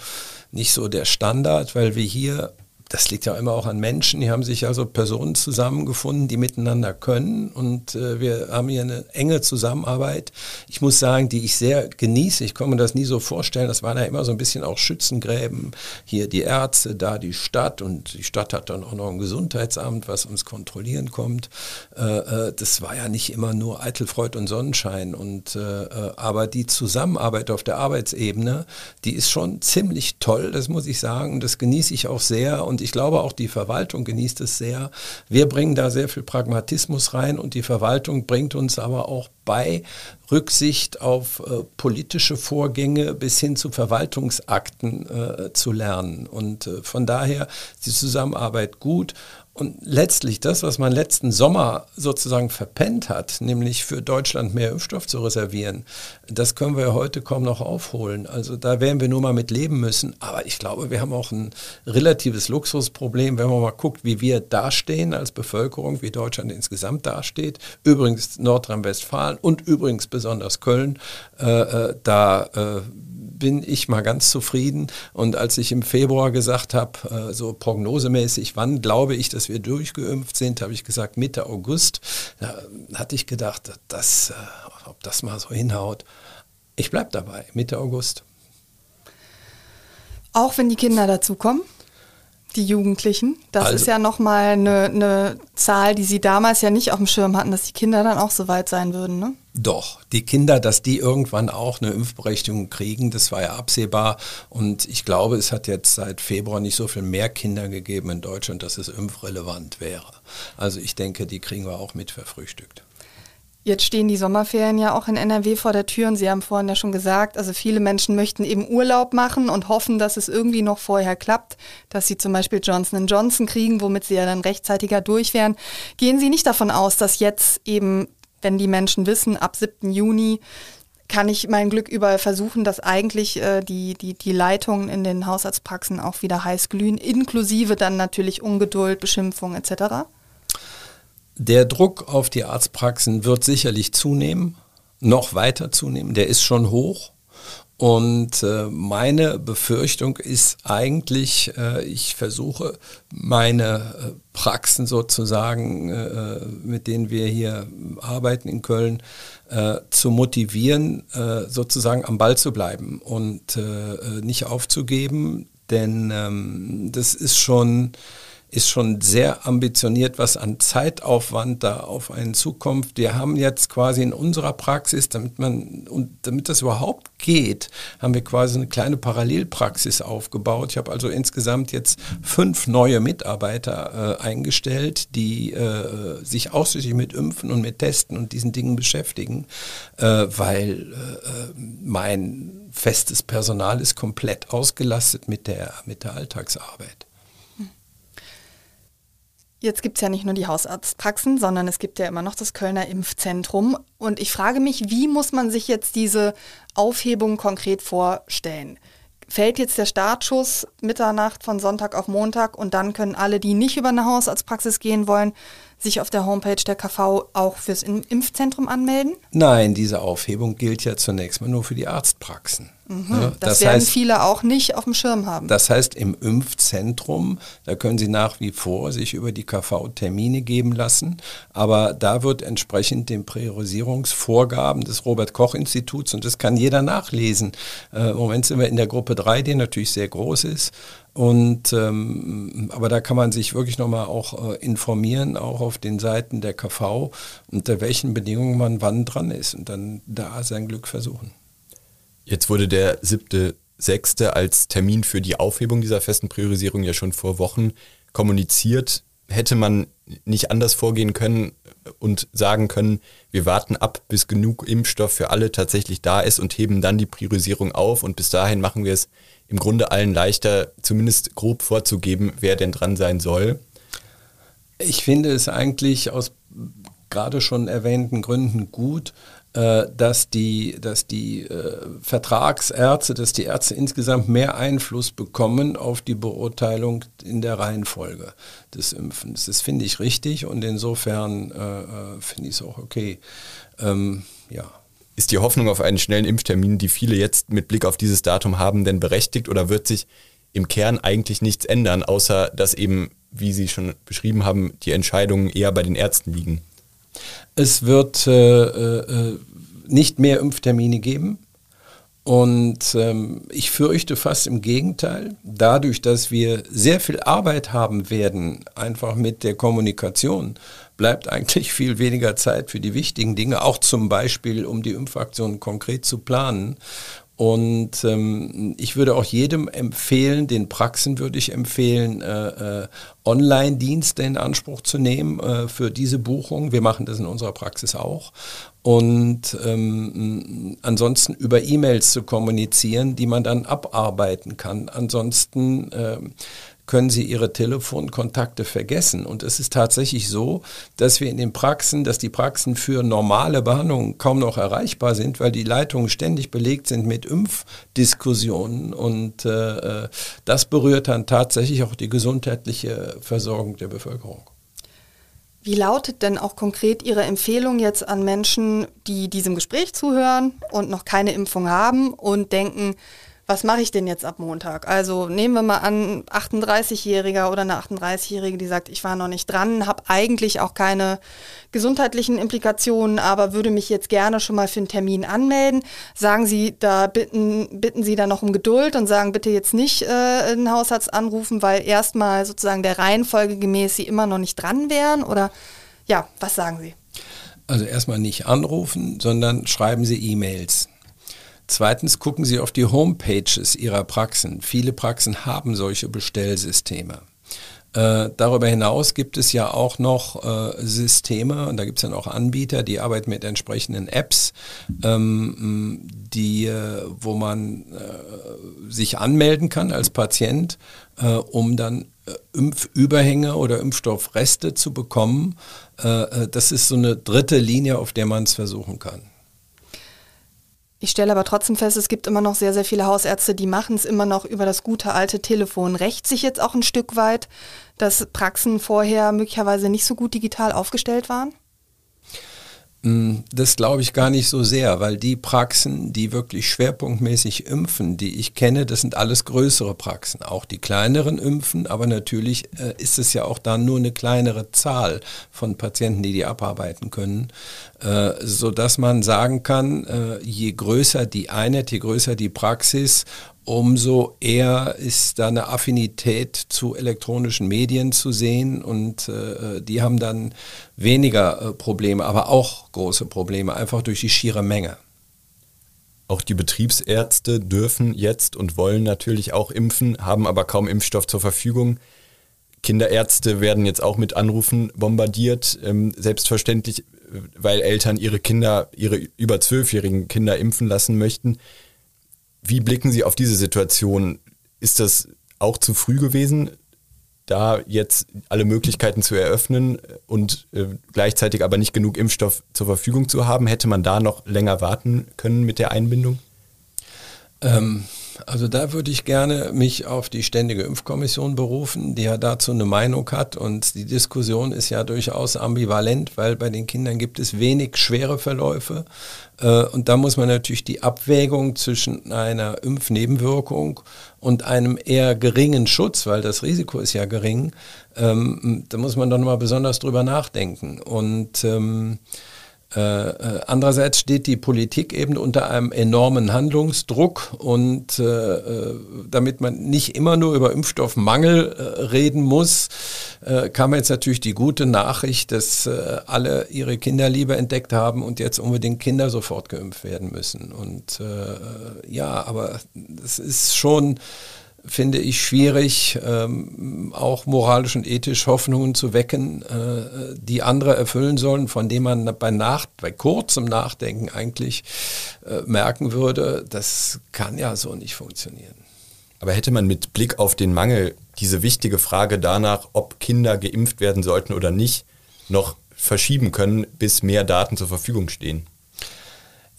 Speaker 2: nicht so der Standard, weil wir hier das liegt ja immer auch an Menschen. Die haben sich also Personen zusammengefunden, die miteinander können. Und äh, wir haben hier eine enge Zusammenarbeit. Ich muss sagen, die ich sehr genieße. Ich kann mir das nie so vorstellen. Das waren ja immer so ein bisschen auch Schützengräben. Hier die Ärzte, da die Stadt. Und die Stadt hat dann auch noch ein Gesundheitsamt, was uns kontrollieren kommt. Äh, äh, das war ja nicht immer nur Eitelfreud und Sonnenschein. Und, äh, äh, aber die Zusammenarbeit auf der Arbeitsebene, die ist schon ziemlich toll. Das muss ich sagen. Das genieße ich auch sehr. Und ich glaube auch die Verwaltung genießt es sehr. Wir bringen da sehr viel Pragmatismus rein und die Verwaltung bringt uns aber auch bei, Rücksicht auf äh, politische Vorgänge bis hin zu Verwaltungsakten äh, zu lernen. Und äh, von daher ist die Zusammenarbeit gut. Und letztlich das, was man letzten Sommer sozusagen verpennt hat, nämlich für Deutschland mehr Impfstoff zu reservieren, das können wir heute kaum noch aufholen. Also da werden wir nur mal mit leben müssen. Aber ich glaube, wir haben auch ein relatives Luxusproblem, wenn man mal guckt, wie wir dastehen als Bevölkerung, wie Deutschland insgesamt dasteht. Übrigens Nordrhein-Westfalen und übrigens besonders Köln. Äh, äh da äh, bin ich mal ganz zufrieden. Und als ich im Februar gesagt habe, äh, so prognosemäßig, wann glaube ich, dass wir durchgeimpft sind, habe ich gesagt Mitte August. Da hatte ich gedacht, dass, äh, ob das mal so hinhaut. Ich bleibe dabei, Mitte August.
Speaker 1: Auch wenn die Kinder dazukommen? Die Jugendlichen. Das also, ist ja nochmal eine, eine Zahl, die Sie damals ja nicht auf dem Schirm hatten, dass die Kinder dann auch so weit sein würden, ne?
Speaker 2: Doch, die Kinder, dass die irgendwann auch eine Impfberechtigung kriegen, das war ja absehbar. Und ich glaube, es hat jetzt seit Februar nicht so viel mehr Kinder gegeben in Deutschland, dass es impfrelevant wäre. Also ich denke, die kriegen wir auch mit verfrühstückt.
Speaker 1: Jetzt stehen die Sommerferien ja auch in NRW vor der Tür und Sie haben vorhin ja schon gesagt, also viele Menschen möchten eben Urlaub machen und hoffen, dass es irgendwie noch vorher klappt, dass sie zum Beispiel Johnson Johnson kriegen, womit sie ja dann rechtzeitiger durch wären. Gehen Sie nicht davon aus, dass jetzt eben, wenn die Menschen wissen, ab 7. Juni kann ich mein Glück überall versuchen, dass eigentlich äh, die, die, die Leitungen in den Hausarztpraxen auch wieder heiß glühen, inklusive dann natürlich Ungeduld, Beschimpfung etc.?
Speaker 2: Der Druck auf die Arztpraxen wird sicherlich zunehmen, noch weiter zunehmen. Der ist schon hoch. Und äh, meine Befürchtung ist eigentlich, äh, ich versuche meine äh, Praxen sozusagen, mit denen wir hier arbeiten in Köln, zu motivieren, sozusagen am Ball zu bleiben und nicht aufzugeben. Denn ähm, das ist schon ist schon sehr ambitioniert, was an Zeitaufwand da auf einen zukommt. Wir haben jetzt quasi in unserer Praxis, damit man und damit das überhaupt geht, haben wir quasi eine kleine Parallelpraxis aufgebaut. Ich habe also insgesamt jetzt fünf neue Mitarbeiter äh, eingestellt, die äh, sich ausschließlich mit Impfen und mit Testen und diesen Dingen beschäftigen, äh, weil äh, mein festes Personal ist komplett ausgelastet mit der, mit der Alltagsarbeit.
Speaker 1: Jetzt gibt es ja nicht nur die Hausarztpraxen, sondern es gibt ja immer noch das Kölner Impfzentrum. Und ich frage mich, wie muss man sich jetzt diese Aufhebung konkret vorstellen? Fällt jetzt der Startschuss Mitternacht von Sonntag auf Montag und dann können alle, die nicht über eine Hausarztpraxis gehen wollen, sich auf der Homepage der KV auch fürs Impfzentrum anmelden?
Speaker 2: Nein, diese Aufhebung gilt ja zunächst mal nur für die Arztpraxen.
Speaker 1: Mhm, ja, das, das, werden heißt, viele auch nicht auf dem Schirm haben.
Speaker 2: Das heißt, im Impfzentrum, da können Sie nach wie vor sich über die KV Termine geben lassen, aber da wird entsprechend den Priorisierungsvorgaben des Robert Koch Instituts und das kann jeder nachlesen. Äh, Im Moment sind wir in der Gruppe 3, die natürlich sehr groß ist. Und ähm, aber da kann man sich wirklich nochmal auch äh, informieren, auch auf den Seiten der KV, unter welchen Bedingungen man wann dran ist und dann da sein Glück versuchen.
Speaker 3: Jetzt wurde der siebte, sechste als Termin für die Aufhebung dieser festen Priorisierung ja schon vor Wochen kommuniziert. Hätte man nicht anders vorgehen können und sagen können, wir warten ab, bis genug Impfstoff für alle tatsächlich da ist und heben dann die Priorisierung auf und bis dahin machen wir es im Grunde allen leichter, zumindest grob vorzugeben, wer denn dran sein soll.
Speaker 2: Ich finde es eigentlich aus gerade schon erwähnten Gründen gut, dass die, dass die äh, Vertragsärzte, dass die Ärzte insgesamt mehr Einfluss bekommen auf die Beurteilung in der Reihenfolge des Impfens. Das finde ich richtig und insofern äh, äh finde ich es auch okay. Ähm, ja.
Speaker 3: Ist die Hoffnung auf einen schnellen Impftermin, die viele jetzt mit Blick auf dieses Datum haben, denn berechtigt oder wird sich im Kern eigentlich nichts ändern, außer dass eben, wie Sie schon beschrieben haben, die Entscheidungen eher bei den Ärzten liegen?
Speaker 2: Es wird äh, äh, nicht mehr Impftermine geben. Und ähm, ich fürchte fast im Gegenteil, dadurch, dass wir sehr viel Arbeit haben werden, einfach mit der Kommunikation, bleibt eigentlich viel weniger Zeit für die wichtigen Dinge, auch zum Beispiel, um die Impfaktion konkret zu planen. Und ähm, ich würde auch jedem empfehlen, den Praxen würde ich empfehlen, äh, äh, Online-Dienste in Anspruch zu nehmen äh, für diese Buchung. Wir machen das in unserer Praxis auch. Und ähm, ansonsten über E-Mails zu kommunizieren, die man dann abarbeiten kann. Ansonsten ähm, können Sie Ihre Telefonkontakte vergessen. Und es ist tatsächlich so, dass wir in den Praxen, dass die Praxen für normale Behandlungen kaum noch erreichbar sind, weil die Leitungen ständig belegt sind mit Impfdiskussionen. Und äh, das berührt dann tatsächlich auch die gesundheitliche Versorgung der Bevölkerung.
Speaker 1: Wie lautet denn auch konkret Ihre Empfehlung jetzt an Menschen, die diesem Gespräch zuhören und noch keine Impfung haben und denken, was mache ich denn jetzt ab Montag? Also nehmen wir mal an, 38-Jähriger oder eine 38-Jährige, die sagt, ich war noch nicht dran, habe eigentlich auch keine gesundheitlichen Implikationen, aber würde mich jetzt gerne schon mal für einen Termin anmelden. Sagen Sie, da bitten, bitten Sie da noch um Geduld und sagen bitte jetzt nicht äh, einen Hausarzt anrufen, weil erstmal sozusagen der Reihenfolge gemäß Sie immer noch nicht dran wären? Oder ja, was sagen Sie?
Speaker 2: Also erstmal nicht anrufen, sondern schreiben Sie E-Mails. Zweitens gucken Sie auf die Homepages Ihrer Praxen. Viele Praxen haben solche Bestellsysteme. Äh, darüber hinaus gibt es ja auch noch äh, Systeme, und da gibt es dann auch Anbieter, die arbeiten mit entsprechenden Apps, ähm, die, äh, wo man äh, sich anmelden kann als Patient, äh, um dann äh, Impfüberhänge oder Impfstoffreste zu bekommen. das ist so eine dritte Linie, auf der man es versuchen kann.
Speaker 1: Ich stelle aber trotzdem fest, es gibt immer noch sehr, sehr viele Hausärzte, die machen es immer noch über das gute alte Telefon. Rächt sich jetzt auch ein Stück weit, dass Praxen vorher möglicherweise nicht so gut digital aufgestellt waren?
Speaker 2: Mm, das glaube ich gar nicht so sehr, weil die Praxen, die wirklich schwerpunktmäßig impfen, die ich kenne, das sind alles größere Praxen. Auch die kleineren impfen, aber natürlich äh, ist es ja auch dann nur eine kleinere Zahl von Patienten, die die abarbeiten können, äh, so dass man sagen kann, äh, je größer die Einheit, je größer die Praxis, umso eher ist da eine Affinität zu elektronischen Medien zu sehen und äh, die haben dann weniger äh, Probleme, aber auch große Probleme, einfach durch die schiere Menge.
Speaker 3: Auch die Betriebsärzte dürfen jetzt und wollen natürlich auch impfen, haben aber kaum Impfstoff zur Verfügung. Kinderärzte werden jetzt auch mit Anrufen bombardiert, ähm, selbstverständlich, weil Eltern ihre Kinder, ihre über zwölfjährigen Kinder impfen lassen möchten. Wie blicken Sie auf diese Situation? Ist das auch zu früh gewesen, da jetzt alle Möglichkeiten zu eröffnen und äh, gleichzeitig aber nicht genug Impfstoff zur Verfügung zu haben, hätte man da noch länger warten können mit der Einbindung?
Speaker 2: Ähm, also da würde ich gerne mich auf die Ständige Impfkommission berufen, die ja dazu eine Meinung hat. Und die Diskussion ist ja durchaus ambivalent, weil bei den Kindern gibt es wenig schwere Verläufe. Äh, und da muss man natürlich die Abwägung zwischen einer Impfnebenwirkung und einem eher geringen Schutz, weil das Risiko ist ja gering, ähm, da muss man doch nochmal besonders drüber nachdenken. Und ähm, äh, äh, andererseits steht die Politik eben unter einem enormen Handlungsdruck und äh, äh damit man nicht immer nur über Impfstoffmangel äh, reden muss, äh, kam jetzt natürlich die gute Nachricht, dass alle ihre Kinder lieber entdeckt haben und jetzt unbedingt Kinder sofort geimpft werden müssen. Und ja, aber es ist schon finde ich schwierig, ähm, auch moralisch und ethisch Hoffnungen zu wecken, äh, die andere erfüllen sollen, von denen man bei, Nach bei kurzem Nachdenken eigentlich äh, merken würde, das kann ja so nicht funktionieren.
Speaker 3: Aber hätte man mit Blick auf den Mangel diese wichtige Frage danach, ob Kinder geimpft werden sollten oder nicht, noch verschieben können, bis mehr Daten zur Verfügung stehen?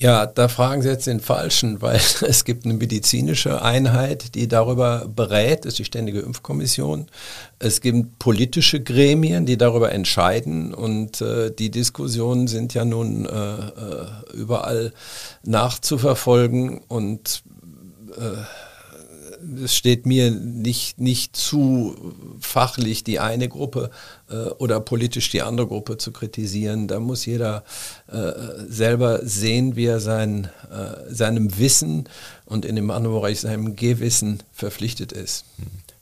Speaker 2: Ja, da fragen Sie jetzt den Falschen, weil es gibt eine medizinische Einheit, die darüber berät, das ist die Ständige Impfkommission. Es gibt politische Gremien, die darüber entscheiden und äh, die Diskussionen sind ja nun äh, äh überall nachzuverfolgen und äh, es steht mir nicht, nicht zu fachlich die eine Gruppe äh, oder politisch die andere Gruppe zu kritisieren. Da muss jeder äh, selber sehen, wie er sein, äh, seinem Wissen und in dem anderen Bereich seinem Gewissen verpflichtet ist.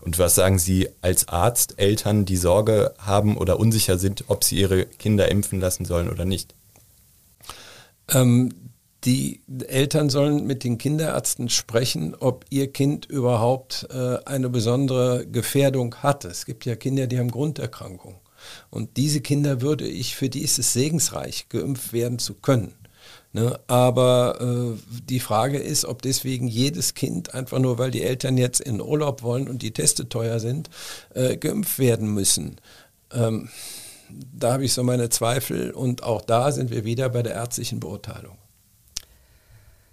Speaker 3: Und was sagen Sie als Arzt, Eltern, die Sorge haben oder unsicher sind, ob sie ihre Kinder impfen lassen sollen oder nicht?
Speaker 2: Ähm, die Eltern sollen mit den Kinderärzten sprechen, ob ihr Kind überhaupt äh, eine besondere Gefährdung hat. Es gibt ja Kinder, die haben Grunderkrankungen. Und diese Kinder würde ich, für die ist es segensreich, geimpft werden zu können. Ne? Aber äh, die Frage ist, ob deswegen jedes Kind, einfach nur weil die Eltern jetzt in Urlaub wollen und die Teste teuer sind, äh, geimpft werden müssen. Ähm, da habe ich so meine Zweifel und auch da sind wir wieder bei der ärztlichen Beurteilung.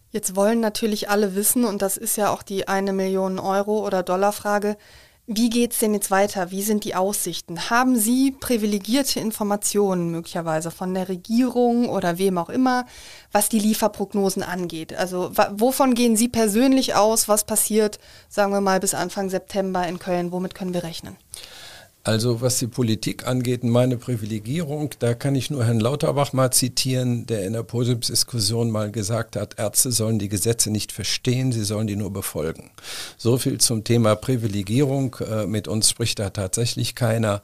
Speaker 1: Jetzt wollen natürlich alle wissen, und das ist ja auch die eine Million Euro oder Dollar Frage, wie geht es denn jetzt weiter? Wie sind die Aussichten? Haben Sie privilegierte Informationen möglicherweise von der Regierung oder wem auch immer, was die Lieferprognosen angeht? Also wovon gehen Sie persönlich aus? Was passiert, sagen wir mal, bis Anfang September in Köln? Womit können wir rechnen?
Speaker 2: Also was die Politik angeht, meine Privilegierung, da kann ich nur Herrn Lauterbach mal zitieren, der in der Podiumsdiskussion mal gesagt hat, Ärzte sollen die Gesetze nicht verstehen, sie sollen die nur befolgen. So viel zum Thema Privilegierung. Äh, mit uns spricht da tatsächlich keiner.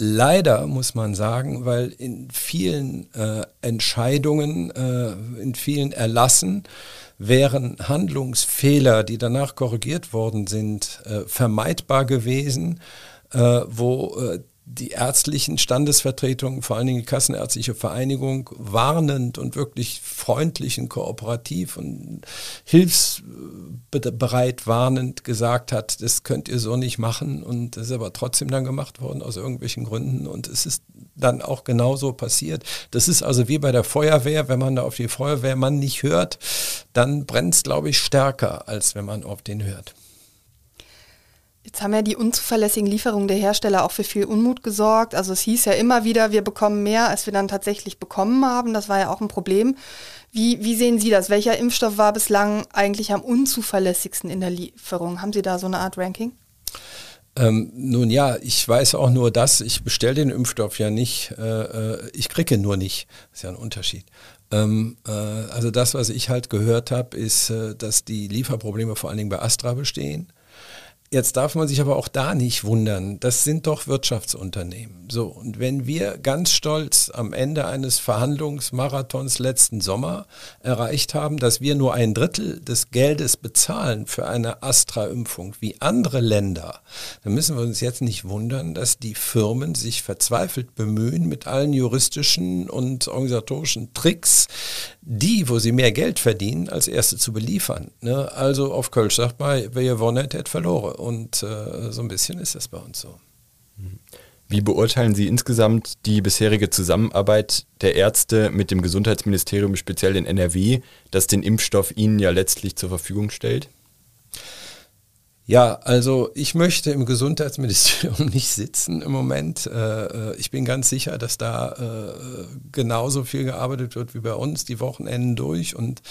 Speaker 2: Leider muss man sagen, weil in vielen äh, Entscheidungen, äh, in vielen Erlassen wären Handlungsfehler, die danach korrigiert worden sind, äh, vermeidbar gewesen äh, wo äh, die ärztlichen Standesvertretungen, vor allen Dingen die Kassenärztliche Vereinigung, warnend und wirklich freundlich und kooperativ und hilfsbereit warnend gesagt hat, das könnt ihr so nicht machen und das ist aber trotzdem dann gemacht worden aus irgendwelchen Gründen und es ist dann auch genauso passiert. Das ist also wie bei der Feuerwehr, wenn man da auf die Feuerwehrmann nicht hört, dann brennt es, glaube ich, stärker, als wenn man auf den hört.
Speaker 1: Jetzt haben ja die unzuverlässigen Lieferungen der Hersteller auch für viel Unmut gesorgt. Also es hieß ja immer wieder, wir bekommen mehr, als wir dann tatsächlich bekommen haben. Das war ja auch ein Problem. Wie, wie sehen Sie das? Welcher Impfstoff war bislang eigentlich am unzuverlässigsten in der Lieferung? Haben Sie da so eine Art Ranking?
Speaker 2: Ähm, nun ja, ich weiß auch nur das, ich bestelle den Impfstoff ja nicht, äh, äh ich kriege nur nicht. Das ist ja ein Unterschied. Ähm, äh, also das, was ich halt gehört habe, ist, äh, dass die Lieferprobleme vor allen Dingen bei Astra bestehen Jetzt darf man sich aber auch da nicht wundern. Das sind doch Wirtschaftsunternehmen. So, und wenn wir ganz stolz am Ende eines Verhandlungsmarathons letzten Sommer erreicht haben, dass wir nur ein Drittel des Geldes bezahlen für eine Astra-Impfung wie andere Länder, dann müssen wir uns jetzt nicht wundern, dass die Firmen sich verzweifelt bemühen, mit allen juristischen und organisatorischen Tricks, die, wo sie mehr Geld verdienen, als erste zu beliefern. Ne? Also auf Kölsch sagt man, wer gewonnen hat, hat verloren. Und äh, so ein bisschen ist das bei uns so.
Speaker 3: Wie beurteilen Sie insgesamt die bisherige Zusammenarbeit der Ärzte mit dem Gesundheitsministerium, speziell in NRW, das den Impfstoff Ihnen ja letztlich zur Verfügung stellt?
Speaker 2: Ja, also ich möchte im Gesundheitsministerium nicht sitzen im Moment. Äh, äh, ich bin ganz sicher, dass da äh, genauso viel gearbeitet wird wie bei uns, die Wochenenden durch. Und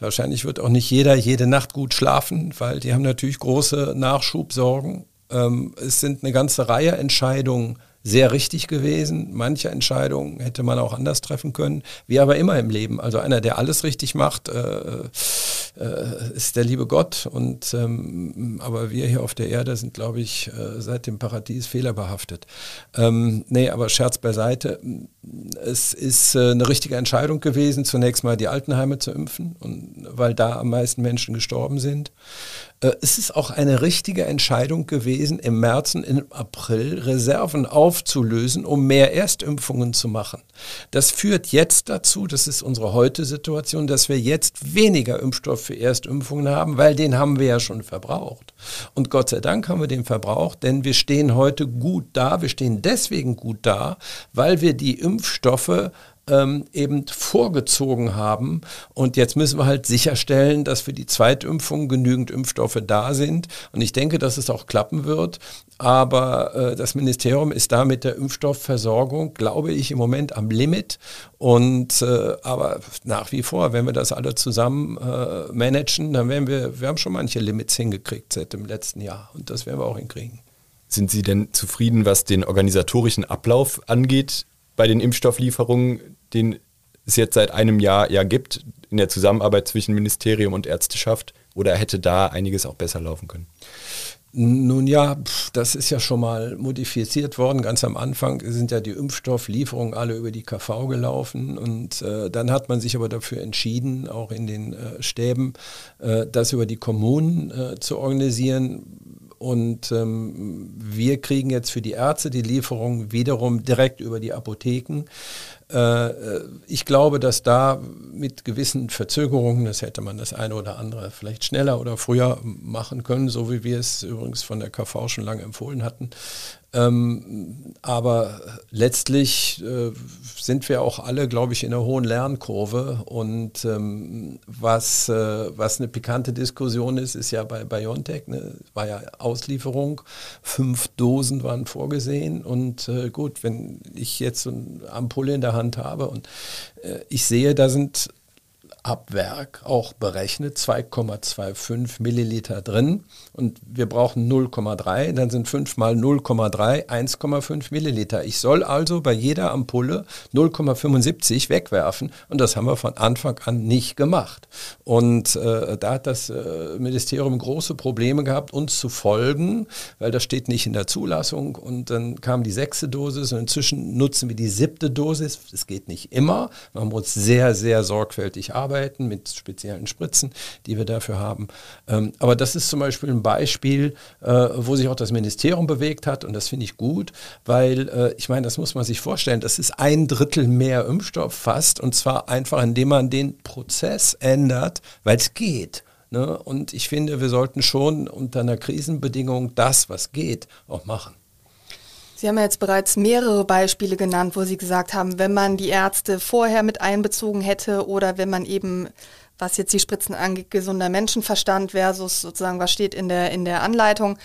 Speaker 2: wahrscheinlich wird auch nicht jeder jede Nacht gut schlafen, weil die haben natürlich große Nachschubsorgen. Ähm, es sind eine ganze Reihe Entscheidungen sehr richtig gewesen. Manche Entscheidungen hätte man auch anders treffen können, wie aber immer im Leben. Also einer, der alles richtig macht, äh, äh, ist der liebe Gott. Und ähm, aber wir hier auf der Erde sind, glaube ich, äh, seit dem Paradies fehlerbehaftet. Ähm, nee, aber Scherz beiseite. Es ist äh, eine richtige Entscheidung gewesen, zunächst mal die Altenheime zu impfen, und, weil da am meisten Menschen gestorben sind. Äh, es ist auch eine richtige Entscheidung gewesen, im März und im April Reserven aufzulösen, um mehr Erstimpfungen zu machen. Das führt jetzt dazu, das ist unsere heute Situation, dass wir jetzt weniger Impfstoff für Erstimpfungen haben, weil den haben wir ja schon verbraucht. Und Gott sei Dank haben wir den verbraucht, denn wir stehen heute gut da. Wir stehen deswegen gut da, weil wir die Impfstoffe ähm, eben vorgezogen haben. Und jetzt müssen wir halt sicherstellen, dass für die Zweitimpfung genügend Impfstoffe da sind. Und ich denke, dass es auch klappen wird. Aber äh, das Ministerium ist da mit der Impfstoffversorgung, glaube ich, im Moment am Limit. Und äh, aber nach wie vor, wenn wir das alle zusammen äh, managen, dann werden wir, wir haben schon manche Limits hingekriegt seit dem letzten Jahr. Und das werden wir auch hinkriegen.
Speaker 3: Sind Sie denn zufrieden, was den organisatorischen Ablauf angeht bei den Impfstofflieferungen, den es jetzt seit einem Jahr ja gibt, in der Zusammenarbeit zwischen Ministerium und Ärzteschaft? Oder hätte da einiges auch besser laufen können?
Speaker 2: Nun ja, das ist ja schon mal modifiziert worden. Ganz am Anfang sind ja die Impfstofflieferungen alle über die KV gelaufen und äh, dann hat man sich aber dafür entschieden, auch in den äh, Stäben, äh, das über die Kommunen äh, zu organisieren und ähm, wir kriegen jetzt für die Ärzte die Lieferung wiederum direkt über die Apotheken. Äh, äh, ich glaube, dass da mit gewissen Verzögerungen, das hätte man das eine oder andere vielleicht schneller oder früher machen können, so wie wir es übrigens von der KV schon lange empfohlen hatten, ähm, aber letztlich äh, sind wir auch alle, glaube ich, in einer hohen Lernkurve. Und ähm, was, äh, was eine pikante Diskussion ist, ist ja bei BioNTech, ne, war ja Auslieferung. Fünf Dosen waren vorgesehen. Und äh, gut, wenn ich jetzt so eine Ampulle in der Hand habe und äh, ich sehe, da sind ab Werk auch berechnet, 2,25 Milliliter drin und wir brauchen 0,3, dann sind 5 mal 0,3 1,5 Milliliter. Ich soll also bei jeder Ampulle 0,75 wegwerfen und das haben wir von Anfang an nicht gemacht. Und äh, da hat das äh, Ministerium große Probleme gehabt, uns zu folgen, weil das steht nicht in der Zulassung und dann kam die sechste Dosis und inzwischen nutzen wir die siebte Dosis. Das geht nicht immer, man muss sehr, sehr sorgfältig arbeiten arbeiten mit speziellen Spritzen, die wir dafür haben. Ähm, aber das ist zum Beispiel ein Beispiel, äh, wo sich auch das Ministerium bewegt hat und das finde ich gut, weil äh, ich meine, das muss man sich vorstellen, das ist ein Drittel mehr Impfstoff fast und zwar einfach, indem man den Prozess ändert, weil es geht. Ne? Und ich finde, wir sollten schon unter einer Krisenbedingung das, was geht, auch machen.
Speaker 1: Sie haben ja jetzt bereits mehrere Beispiele genannt, wo Sie gesagt haben, wenn man die Ärzte vorher mit einbezogen hätte oder wenn man eben was jetzt die Spritzen angeht, gesunder Menschenverstand versus sozusagen, was steht in der, in der Anleitung,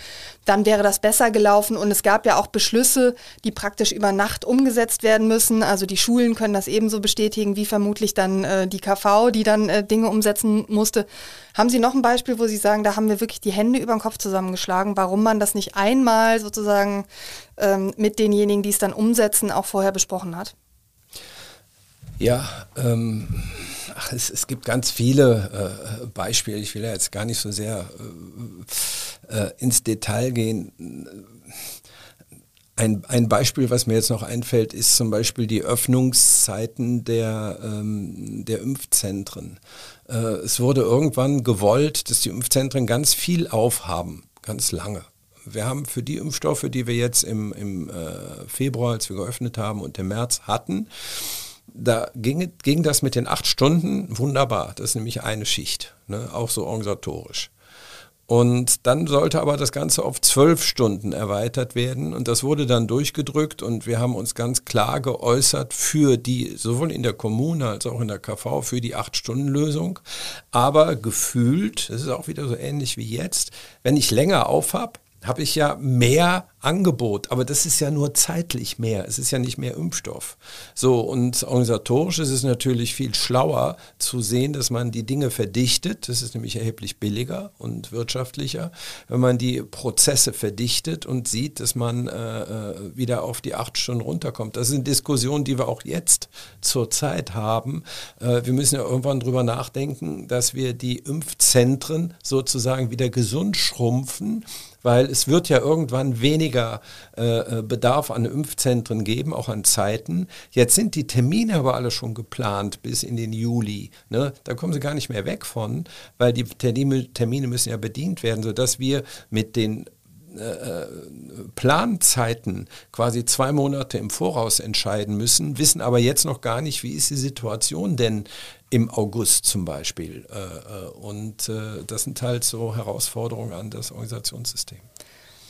Speaker 1: dann wäre das besser gelaufen. Und es gab ja auch Beschlüsse, die praktisch über Nacht umgesetzt werden müssen. Also die Schulen können das ebenso bestätigen, wie vermutlich dann äh, die KV, die dann äh, Dinge umsetzen musste. Haben Sie noch ein Beispiel, wo Sie sagen, da haben wir wirklich die Hände über den Kopf zusammengeschlagen, warum man das nicht einmal sozusagen ähm, mit denjenigen, die es dann umsetzen, auch vorher besprochen hat?
Speaker 2: Ja, ähm ach, es, es, gibt ganz viele äh, Beispiele. Ich will ja jetzt gar nicht so sehr äh, äh, ins Detail gehen. Ein, ein, Beispiel, was mir jetzt noch einfällt, ist zum Beispiel die Öffnungszeiten der, ähm, der Impfzentren. Äh, es wurde irgendwann gewollt, dass die Impfzentren ganz viel aufhaben, ganz lange. Wir haben für die Impfstoffe, die wir jetzt im, im äh, Februar, als wir geöffnet haben, und im März hatten, da ging, ging das mit den acht Stunden wunderbar. Das ist nämlich eine Schicht, ne? auch so organisatorisch. Und dann sollte aber das Ganze auf zwölf Stunden erweitert werden. Und das wurde dann durchgedrückt und wir haben uns ganz klar geäußert für die, sowohl in der Kommune als auch in der KV, für die Acht-Stunden-Lösung. Aber gefühlt, das ist auch wieder so ähnlich wie jetzt, wenn ich länger aufhab, habe ich ja mehr Angebot, aber das ist ja nur zeitlich mehr. Es ist ja nicht mehr Impfstoff. So, und organisatorisch ist es natürlich viel schlauer zu sehen, dass man die Dinge verdichtet. Das ist nämlich erheblich billiger und wirtschaftlicher, wenn man die Prozesse verdichtet und sieht, dass man äh, äh wieder auf die acht Stunden runterkommt. Das sind Diskussionen, die wir auch jetzt zurzeit haben. Äh, wir müssen ja irgendwann drüber nachdenken, dass wir die Impfzentren sozusagen wieder gesund schrumpfen weil es wird ja irgendwann weniger äh, äh, Bedarf an Impfzentren geben, auch an Zeiten. Jetzt sind die Termine aber alle schon geplant bis in den Juli. Ne? Da kommen sie gar nicht mehr weg von, weil die Termine, Termine müssen ja bedient werden, sodass wir mit den äh, Planzeiten quasi zwei Monate im Voraus entscheiden müssen, wissen aber jetzt noch gar nicht, wie ist die Situation denn im August zum Beispiel. Äh, äh, und das sind halt so Herausforderungen an das Organisationssystem.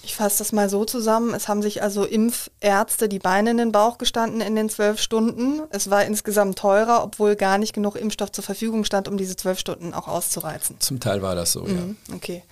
Speaker 1: Ich fasse das mal so zusammen. Es haben sich also Impfärzte die Beine in den Bauch gestanden in den zwölf Stunden. Es war insgesamt teurer, obwohl gar nicht genug Impfstoff zur Verfügung stand, um diese zwölf Stunden auch auszureizen.
Speaker 2: Zum Teil war das so, mhm,
Speaker 1: ja. Okay.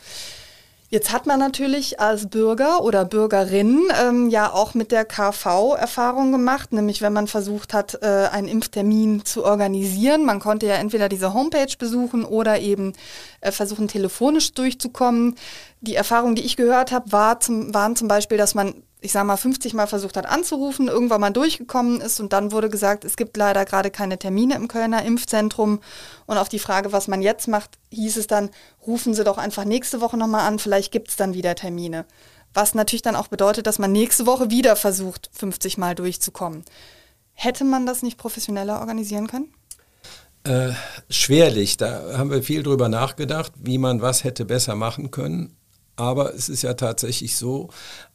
Speaker 1: Jetzt hat man natürlich als Bürger oder Bürgerin ähm, ja auch mit der KV Erfahrung gemacht, nämlich wenn man versucht hat, äh, einen Impftermin zu organisieren. Man konnte ja entweder diese Homepage besuchen oder eben äh, versuchen, telefonisch durchzukommen. Die Erfahrung, die ich gehört habe, war zum, waren zum Beispiel, dass man ich sage mal, 50 Mal versucht hat anzurufen, irgendwann mal durchgekommen ist und dann wurde gesagt, es gibt leider gerade keine Termine im Kölner Impfzentrum. Und auf die Frage, was man jetzt macht, hieß es dann, rufen Sie doch einfach nächste Woche nochmal an, vielleicht gibt es dann wieder Termine. Was natürlich dann auch bedeutet, dass man nächste Woche wieder versucht, 50 Mal durchzukommen. Hätte man das nicht professioneller organisieren können?
Speaker 2: Äh, schwerlich. Da haben wir viel drüber nachgedacht, wie man was hätte besser machen können. Aber es ist ja tatsächlich so,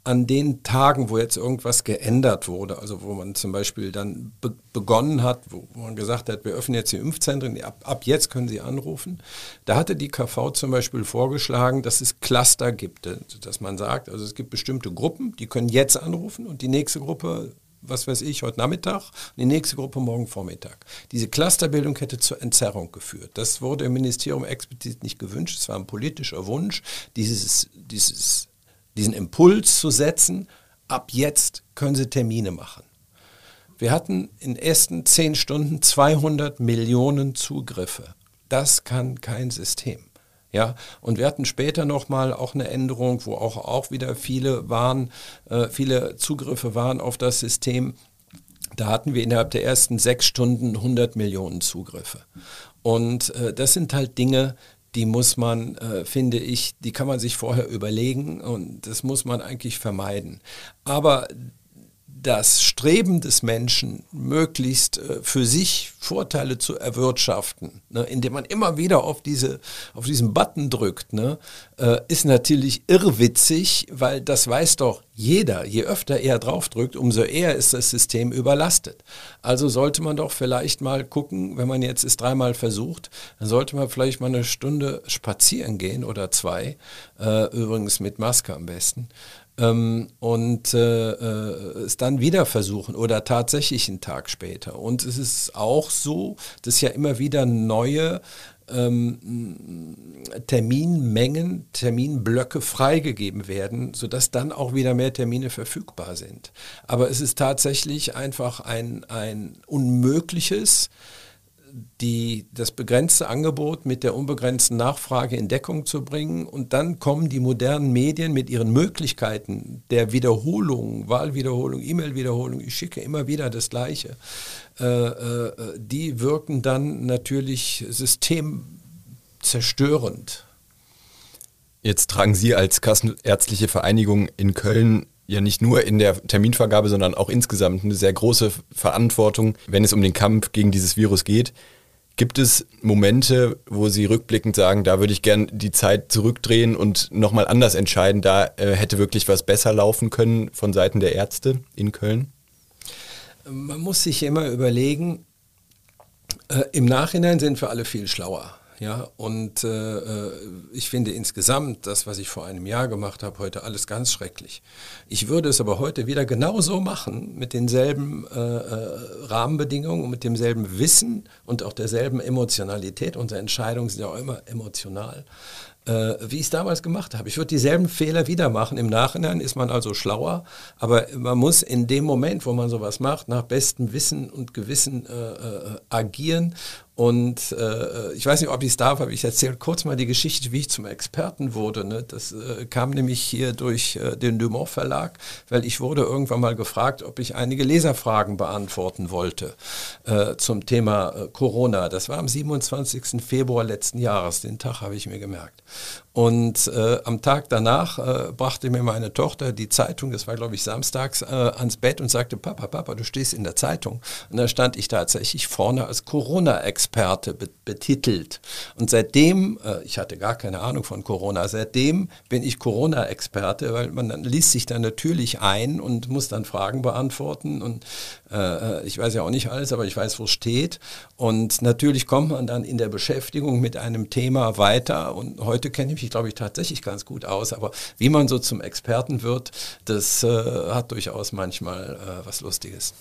Speaker 2: an den Tagen, wo jetzt irgendwas geändert wurde, also wo man zum Beispiel dann be begonnen hat, wo, man gesagt hat, wir öffnen jetzt die Impfzentren, ab, ab, jetzt können Sie anrufen, da hatte die KV zum Beispiel vorgeschlagen, dass es Cluster gibt, dass man sagt, also es gibt bestimmte Gruppen, die können jetzt anrufen und die nächste Gruppe was weiß ich, heute Nachmittag die nächste Gruppe morgen Vormittag. Diese Clusterbildung hätte zur Entzerrung geführt. Das wurde im Ministerium explizit nicht gewünscht. Es war ein politischer Wunsch, dieses, dieses, diesen Impuls zu setzen. Ab jetzt können Sie Termine machen. Wir hatten in ersten zehn Stunden 200 Millionen Zugriffe. Das kann kein System. Ja, und wir hatten später nochmal auch eine Änderung, wo auch, auch wieder viele waren, äh, viele Zugriffe waren auf das System. Da hatten wir innerhalb der ersten sechs Stunden 100 Millionen Zugriffe. Und äh, das sind halt Dinge, die muss man, äh, finde ich, die kann man sich vorher überlegen und das muss man eigentlich vermeiden. Aber das Streben des Menschen, möglichst äh, für sich Vorteile zu erwirtschaften, ne, indem man immer wieder auf, diese, auf diesen Button drückt, ne, äh, ist natürlich irrwitzig, weil das weiß doch jeder. Je öfter er draufdrückt, umso eher ist das System überlastet. Also sollte man doch vielleicht mal gucken, wenn man jetzt es dreimal versucht, dann sollte man vielleicht mal eine Stunde spazieren gehen oder zwei, äh, übrigens mit Maske am besten ähm, und äh, äh, es dann wieder versuchen oder tatsächlich einen Tag später. Und es ist auch so, dass ja immer wieder neue ähm, Terminmengen, Terminblöcke freigegeben werden, sodass dann auch wieder mehr Termine verfügbar sind. Aber es ist tatsächlich einfach ein, ein unmögliches, die, das begrenzte Angebot mit der unbegrenzten Nachfrage in Deckung zu bringen. Und dann kommen die modernen Medien mit ihren Möglichkeiten der Wiederholung, Wahlwiederholung, E-Mail-Wiederholung, ich schicke immer wieder das Gleiche. Äh, äh, die wirken dann natürlich systemzerstörend.
Speaker 3: Jetzt tragen Sie als Kassenärztliche Vereinigung in Köln ja nicht nur in der Terminvergabe, sondern auch insgesamt eine sehr große Verantwortung, wenn es um den Kampf gegen dieses Virus geht. Gibt es Momente, wo Sie rückblickend sagen, da würde ich gern die Zeit zurückdrehen und nochmal anders entscheiden, da äh, hätte wirklich was besser laufen können von Seiten der Ärzte in Köln?
Speaker 2: Man muss sich immer überlegen, äh, im Nachhinein sind wir alle viel schlauer. Ja, und äh, äh, ich finde insgesamt das, was ich vor einem Jahr gemacht habe, heute alles ganz schrecklich. Ich würde es aber heute wieder genauso machen, mit denselben äh, äh, Rahmenbedingungen, mit demselben Wissen und auch derselben Emotionalität. Unsere Entscheidungen sind ja auch immer emotional äh, wie ich es damals gemacht habe. Ich würde dieselben Fehler wieder machen. Im Nachhinein ist man also schlauer, aber man muss in dem Moment, wo man sowas macht, nach bestem Wissen und Gewissen äh, äh, agieren und äh, ich weiß nicht, ob ich es darf, aber ich erzähle kurz mal die Geschichte, wie ich zum Experten wurde. Ne? Das äh, kam nämlich hier durch äh, den Dumont Verlag, weil ich wurde irgendwann mal gefragt, ob ich einige Leserfragen beantworten wollte äh, zum Thema äh, Corona. Das war am 27. Februar letzten Jahres, den Tag habe ich mir gemerkt. Und äh, am Tag danach äh, brachte mir meine Tochter die Zeitung, das war glaube ich samstags, äh, ans Bett und sagte, Papa, Papa, du stehst in der Zeitung. Und da stand ich tatsächlich vorne als Corona-Experte be betitelt. Und seitdem, äh, ich hatte gar keine Ahnung von Corona, seitdem bin ich Corona-Experte, weil man dann liest sich dann natürlich ein und muss dann Fragen beantworten. Und äh, ich weiß ja auch nicht alles, aber ich weiß, wo es steht. Und natürlich kommt man dann in der Beschäftigung mit einem Thema weiter. Und heute kenne ich mich, glaube ich, tatsächlich ganz gut aus. Aber wie man so zum Experten wird, das äh, hat durchaus manchmal äh, was Lustiges.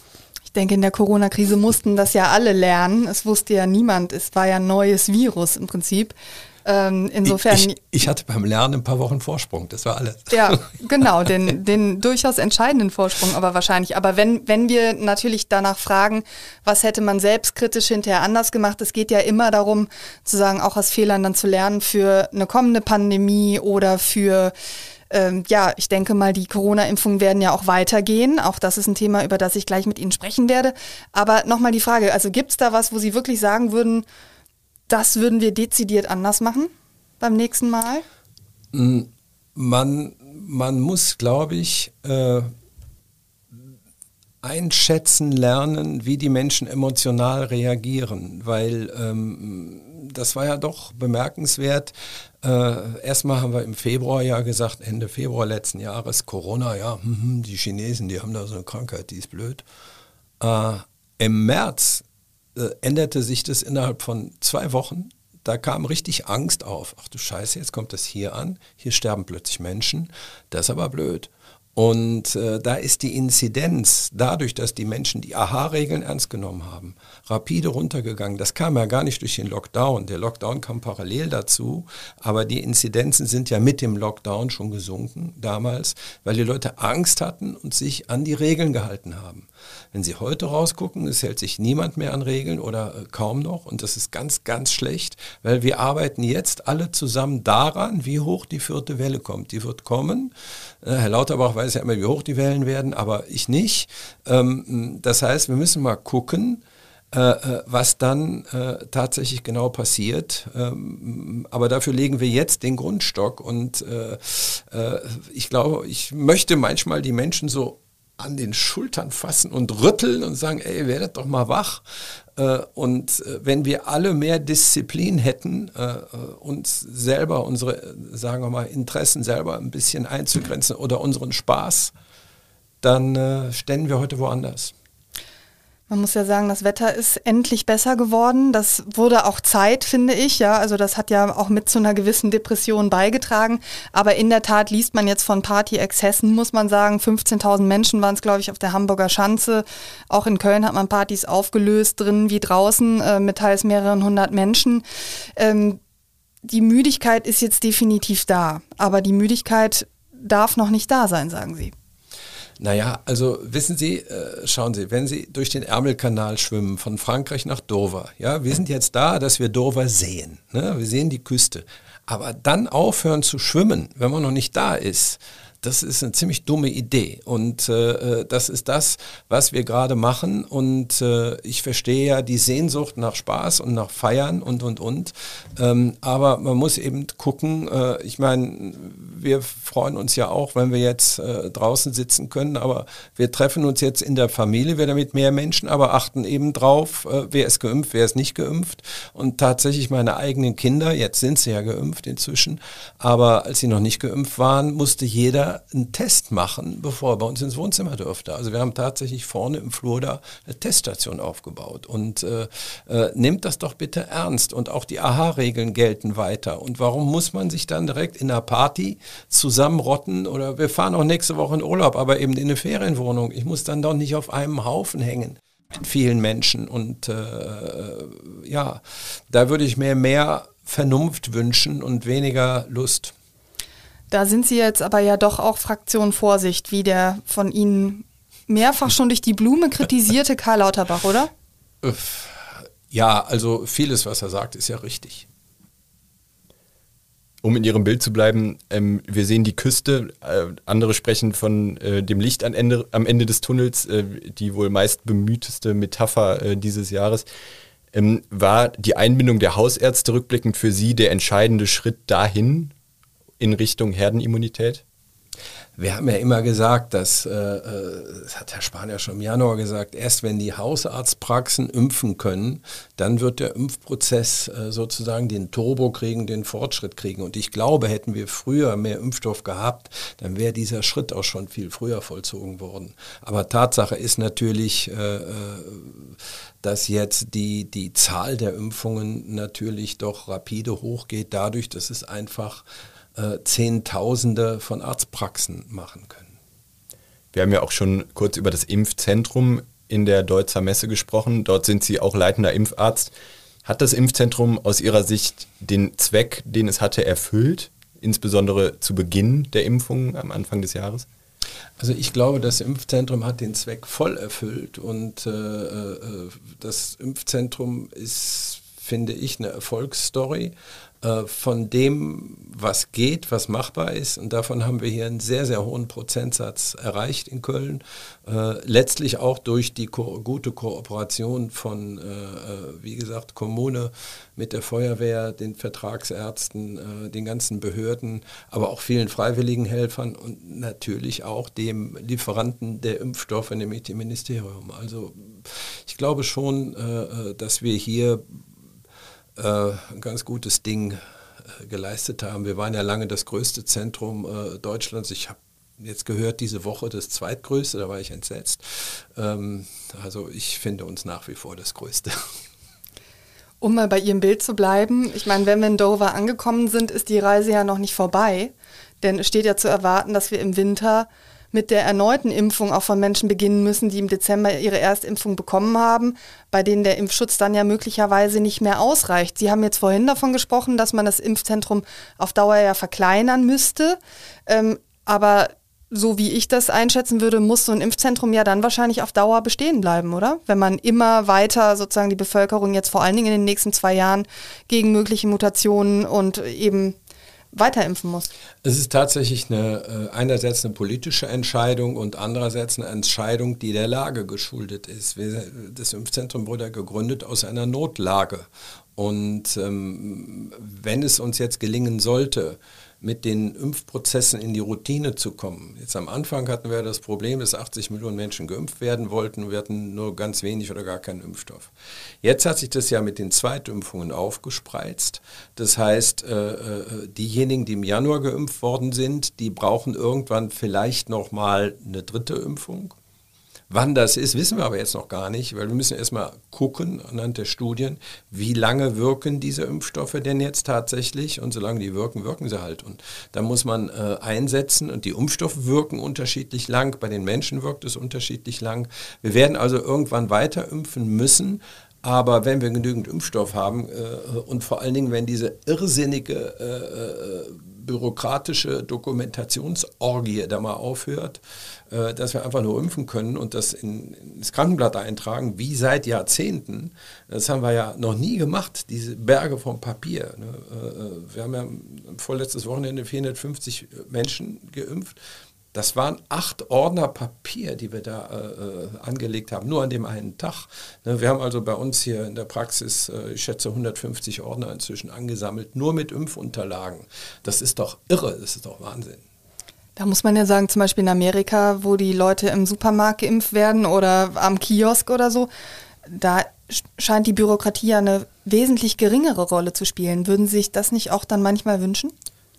Speaker 1: Ich denke, in der Corona-Krise mussten das ja alle lernen. Es wusste ja niemand. Es war ja ein neues Virus im Prinzip.
Speaker 2: Ähm, insofern. Ich, ich, hatte beim Lernen ein paar Wochen Vorsprung, das war alles.
Speaker 1: Ja, genau, den, den durchaus entscheidenden Vorsprung, aber wahrscheinlich. Aber wenn, wenn wir natürlich danach fragen, was hätte man selbstkritisch hinterher anders gemacht, es geht ja immer darum, zu sagen, auch aus Fehlern dann zu lernen für eine kommende Pandemie oder für ähm, ja, ich denke mal, die Corona-Impfungen werden ja auch weitergehen. Auch das ist ein Thema, über das ich gleich mit Ihnen sprechen werde. Aber nochmal die Frage, also gibt es da was, wo Sie wirklich sagen würden, das würden wir dezidiert anders machen beim nächsten Mal?
Speaker 2: Mm, man, man muss, glaube ich, äh, einschätzen lernen, wie die Menschen emotional reagieren, weil ähm, das war ja doch bemerkenswert. Äh, erstmal haben wir im Februar ja gesagt, Ende Februar letzten Jahres, Corona, ja, hm, hm, die Chinesen, die haben da so eine Krankheit, die ist blöd. Äh, Im März äh, änderte sich das innerhalb von zwei Wochen. Da kam richtig Angst auf. Ach du Scheiße, jetzt kommt das hier an. Hier sterben plötzlich Menschen. Das ist aber blöd. Und äh, da ist die Inzidenz, dadurch, dass die Menschen die AHA-Regeln ernst genommen haben, rapide runtergegangen. Das kam ja gar nicht durch den Lockdown. Der Lockdown kam parallel dazu, aber die Inzidenzen sind ja mit dem Lockdown schon gesunken damals, weil die Leute Angst hatten und sich an die Regeln gehalten haben. Wenn Sie heute rausgucken, es hält sich niemand mehr an Regeln oder äh, kaum noch und das ist ganz, ganz schlecht, weil wir arbeiten jetzt alle zusammen daran, wie hoch die vierte Welle kommt. Die wird kommen. Äh, Herr Lauterbach weiß ja immer, wie hoch die Wellen werden, aber ich nicht. Ähm, das heißt, wir müssen mal gucken, äh, äh, was dann tatsächlich genau passiert. Ähm, aber dafür legen wir jetzt den Grundstock und ich glaube, ich möchte manchmal die Menschen so an den Schultern fassen und rütteln und sagen, ey, werdet doch mal wach. Äh, und äh, wenn wir alle mehr Disziplin hätten, äh, uns selber, unsere, sagen wir mal, Interessen selber ein bisschen einzugrenzen oder unseren Spaß, dann ständen wir heute woanders.
Speaker 1: Man muss ja sagen, das Wetter ist endlich besser geworden. Das wurde auch Zeit, finde ich. Ja, also das hat ja auch mit zu einer gewissen Depression beigetragen. Aber in der Tat liest man jetzt von Party-Exzessen, muss man sagen. 15.000 Menschen waren es, glaube ich, auf der Hamburger Schanze. Auch in Köln hat man Partys aufgelöst, drinnen wie draußen, äh, mit teils mehreren hundert Menschen. Ähm, die Müdigkeit ist jetzt definitiv da. Aber die Müdigkeit darf noch nicht da sein, sagen Sie.
Speaker 2: Naja, also wissen Sie, äh, schauen Sie, wenn Sie durch den Ärmelkanal schwimmen, von Frankreich nach Dover, ja, wir sind jetzt da, dass wir Dover sehen. Ne? Wir sehen die Küste. Aber dann aufhören zu schwimmen, wenn man noch nicht da ist, das ist eine ziemlich dumme Idee. Und äh, äh, das ist das, was wir gerade machen. Und äh, ich verstehe ja die Sehnsucht nach Spaß und nach Feiern und, und, und. Ähm, aber man muss eben gucken, äh, ich meine, wir freuen uns ja auch, wenn wir jetzt äh, draußen sitzen können, aber wir treffen uns jetzt in der Familie wieder mit mehr Menschen, aber achten eben drauf, äh, wer ist geimpft, wer ist nicht geimpft. Und tatsächlich meine eigenen Kinder, jetzt sind sie ja geimpft inzwischen, aber als sie noch nicht geimpft waren, musste jeder jeder einen Test machen, bevor er bei uns ins Wohnzimmer dürfte. Also wir haben tatsächlich vorne im Flur da eine Teststation aufgebaut. Und äh, äh, nehmt das doch bitte ernst. Und auch die AHA-Regeln gelten weiter. Und warum muss man sich dann direkt in einer Party zusammenrotten? Oder wir fahren auch nächste Woche in Urlaub, aber eben in eine Ferienwohnung. Ich muss dann doch nicht auf einem Haufen hängen mit vielen Menschen. Und äh, ja, da würde ich mir mehr Vernunft wünschen und weniger Lust.
Speaker 1: Da sind Sie jetzt aber ja doch auch Fraktion Vorsicht, wie der von Ihnen mehrfach schon durch die Blume kritisierte Karl Lauterbach, oder?
Speaker 2: Ja, also vieles, was er sagt, ist ja richtig.
Speaker 3: Um in Ihrem Bild zu bleiben, ähm, wir sehen die Küste, äh, andere sprechen von äh, dem Licht am Ende, am Ende des Tunnels, äh, die wohl meist bemühteste Metapher äh, dieses Jahres. Ähm, war die Einbindung der Hausärzte rückblickend für Sie der entscheidende Schritt dahin in Richtung Herdenimmunität?
Speaker 2: Wir haben ja immer gesagt, dass, äh, äh, das hat Herr Spahn ja schon im Januar gesagt, erst wenn die Hausarztpraxen impfen können, dann wird der Impfprozess äh, sozusagen den Turbo kriegen, den Fortschritt kriegen. Und ich glaube, hätten wir früher mehr Impfstoff gehabt, dann wäre dieser Schritt auch schon viel früher vollzogen worden. Aber Tatsache ist natürlich, äh, äh dass jetzt die, die Zahl der Impfungen natürlich doch rapide hochgeht, dadurch, dass es einfach äh, Zehntausende von Arztpraxen machen können.
Speaker 3: Wir haben ja auch schon kurz über das Impfzentrum in der Deutzer Messe gesprochen. Dort sind Sie auch leitender Impfarzt. Hat das Impfzentrum aus Ihrer Sicht den Zweck, den es hatte, erfüllt, insbesondere zu Beginn der Impfung am Anfang des Jahres?
Speaker 2: Also ich glaube, das Impfzentrum hat den Zweck voll erfüllt und äh, äh das Impfzentrum ist, finde ich, eine Erfolgsstory. Äh, von dem, was geht, was machbar ist. Und davon haben wir hier einen sehr, sehr hohen Prozentsatz erreicht in Köln. Äh, letztlich auch durch die ko gute Kooperation von, äh, äh, wie gesagt, Kommune mit der Feuerwehr, den Vertragsärzten, äh, den ganzen Behörden, aber auch vielen freiwilligen Helfern und natürlich auch dem Lieferanten der Impfstoffe, nämlich dem Ministerium. Also ich glaube schon, dass wir hier ein ganz gutes Ding äh, geleistet haben. Wir waren ja lange das größte Zentrum äh, Deutschlands. Ich habe jetzt gehört, diese Woche das zweitgrößte, da war ich entsetzt. Ähm, also ich finde uns nach wie vor das Größte.
Speaker 1: Um mal bei Ihrem Bild zu bleiben, ich meine, wenn wir in Dover angekommen sind, ist die Reise ja noch nicht vorbei. Denn es steht ja zu erwarten, dass wir im Winter mit der erneuten Impfung auch von Menschen beginnen müssen, die im Dezember ihre Erstimpfung bekommen haben, bei denen der Impfschutz dann ja möglicherweise nicht mehr ausreicht. Sie haben jetzt vorhin davon gesprochen, dass man das Impfzentrum auf Dauer ja verkleinern müsste. Ähm, aber so wie ich das einschätzen würde, muss so ein Impfzentrum ja dann wahrscheinlich auf Dauer bestehen bleiben, oder? Wenn man immer weiter sozusagen die Bevölkerung jetzt vor allen Dingen in den nächsten zwei Jahren gegen mögliche Mutationen und eben weiterimpfen muss?
Speaker 2: Es ist tatsächlich eine, äh, einerseits eine politische Entscheidung und andererseits eine Entscheidung, die der Lage geschuldet ist. Das Impfzentrum wurde gegründet aus einer Notlage. Und ähm, wenn es uns jetzt gelingen sollte, mit den Impfprozessen in die Routine zu kommen. Jetzt am Anfang hatten wir das Problem, dass 80 Millionen Menschen geimpft werden wollten. Wir hatten nur ganz wenig oder gar keinen Impfstoff. Jetzt hat sich das ja mit den Zweitimpfungen aufgespreizt. Das heißt, äh, äh, diejenigen, die im Januar geimpft worden sind, die brauchen irgendwann vielleicht noch mal eine dritte Impfung. Wann das ist, wissen wir aber jetzt noch gar nicht, weil wir müssen erstmal gucken anhand der Studien, wie lange wirken diese Impfstoffe denn jetzt tatsächlich und solange die wirken, wirken sie halt. Und da muss man äh, einsetzen und die Impfstoffe wirken unterschiedlich lang, bei den Menschen wirkt es unterschiedlich lang. Wir werden also irgendwann weiter impfen müssen, aber wenn wir genügend Impfstoff haben äh, und vor allen Dingen, wenn diese irrsinnige äh, äh bürokratische Dokumentationsorgie da mal aufhört, äh, dass wir einfach nur impfen können und das in, ins Krankenblatt eintragen, wie seit Jahrzehnten. Das haben wir ja noch nie gemacht, diese Berge von Papier. Ne? Äh, äh, wir haben ja vorletztes Wochenende 450 Menschen geimpft. Das waren acht Ordner Papier, die wir da äh, angelegt haben, nur an dem einen Tag. Ne, wir haben also bei uns hier in der Praxis, äh, ich schätze, 150 Ordner inzwischen angesammelt, nur mit Impfunterlagen. Das ist doch irre, das ist doch Wahnsinn.
Speaker 1: Da muss man ja sagen, zum Beispiel in Amerika, wo die Leute im Supermarkt geimpft werden oder am Kiosk oder so, da scheint die Bürokratie ja eine wesentlich geringere Rolle zu spielen. Würden Sie sich das nicht auch dann manchmal wünschen?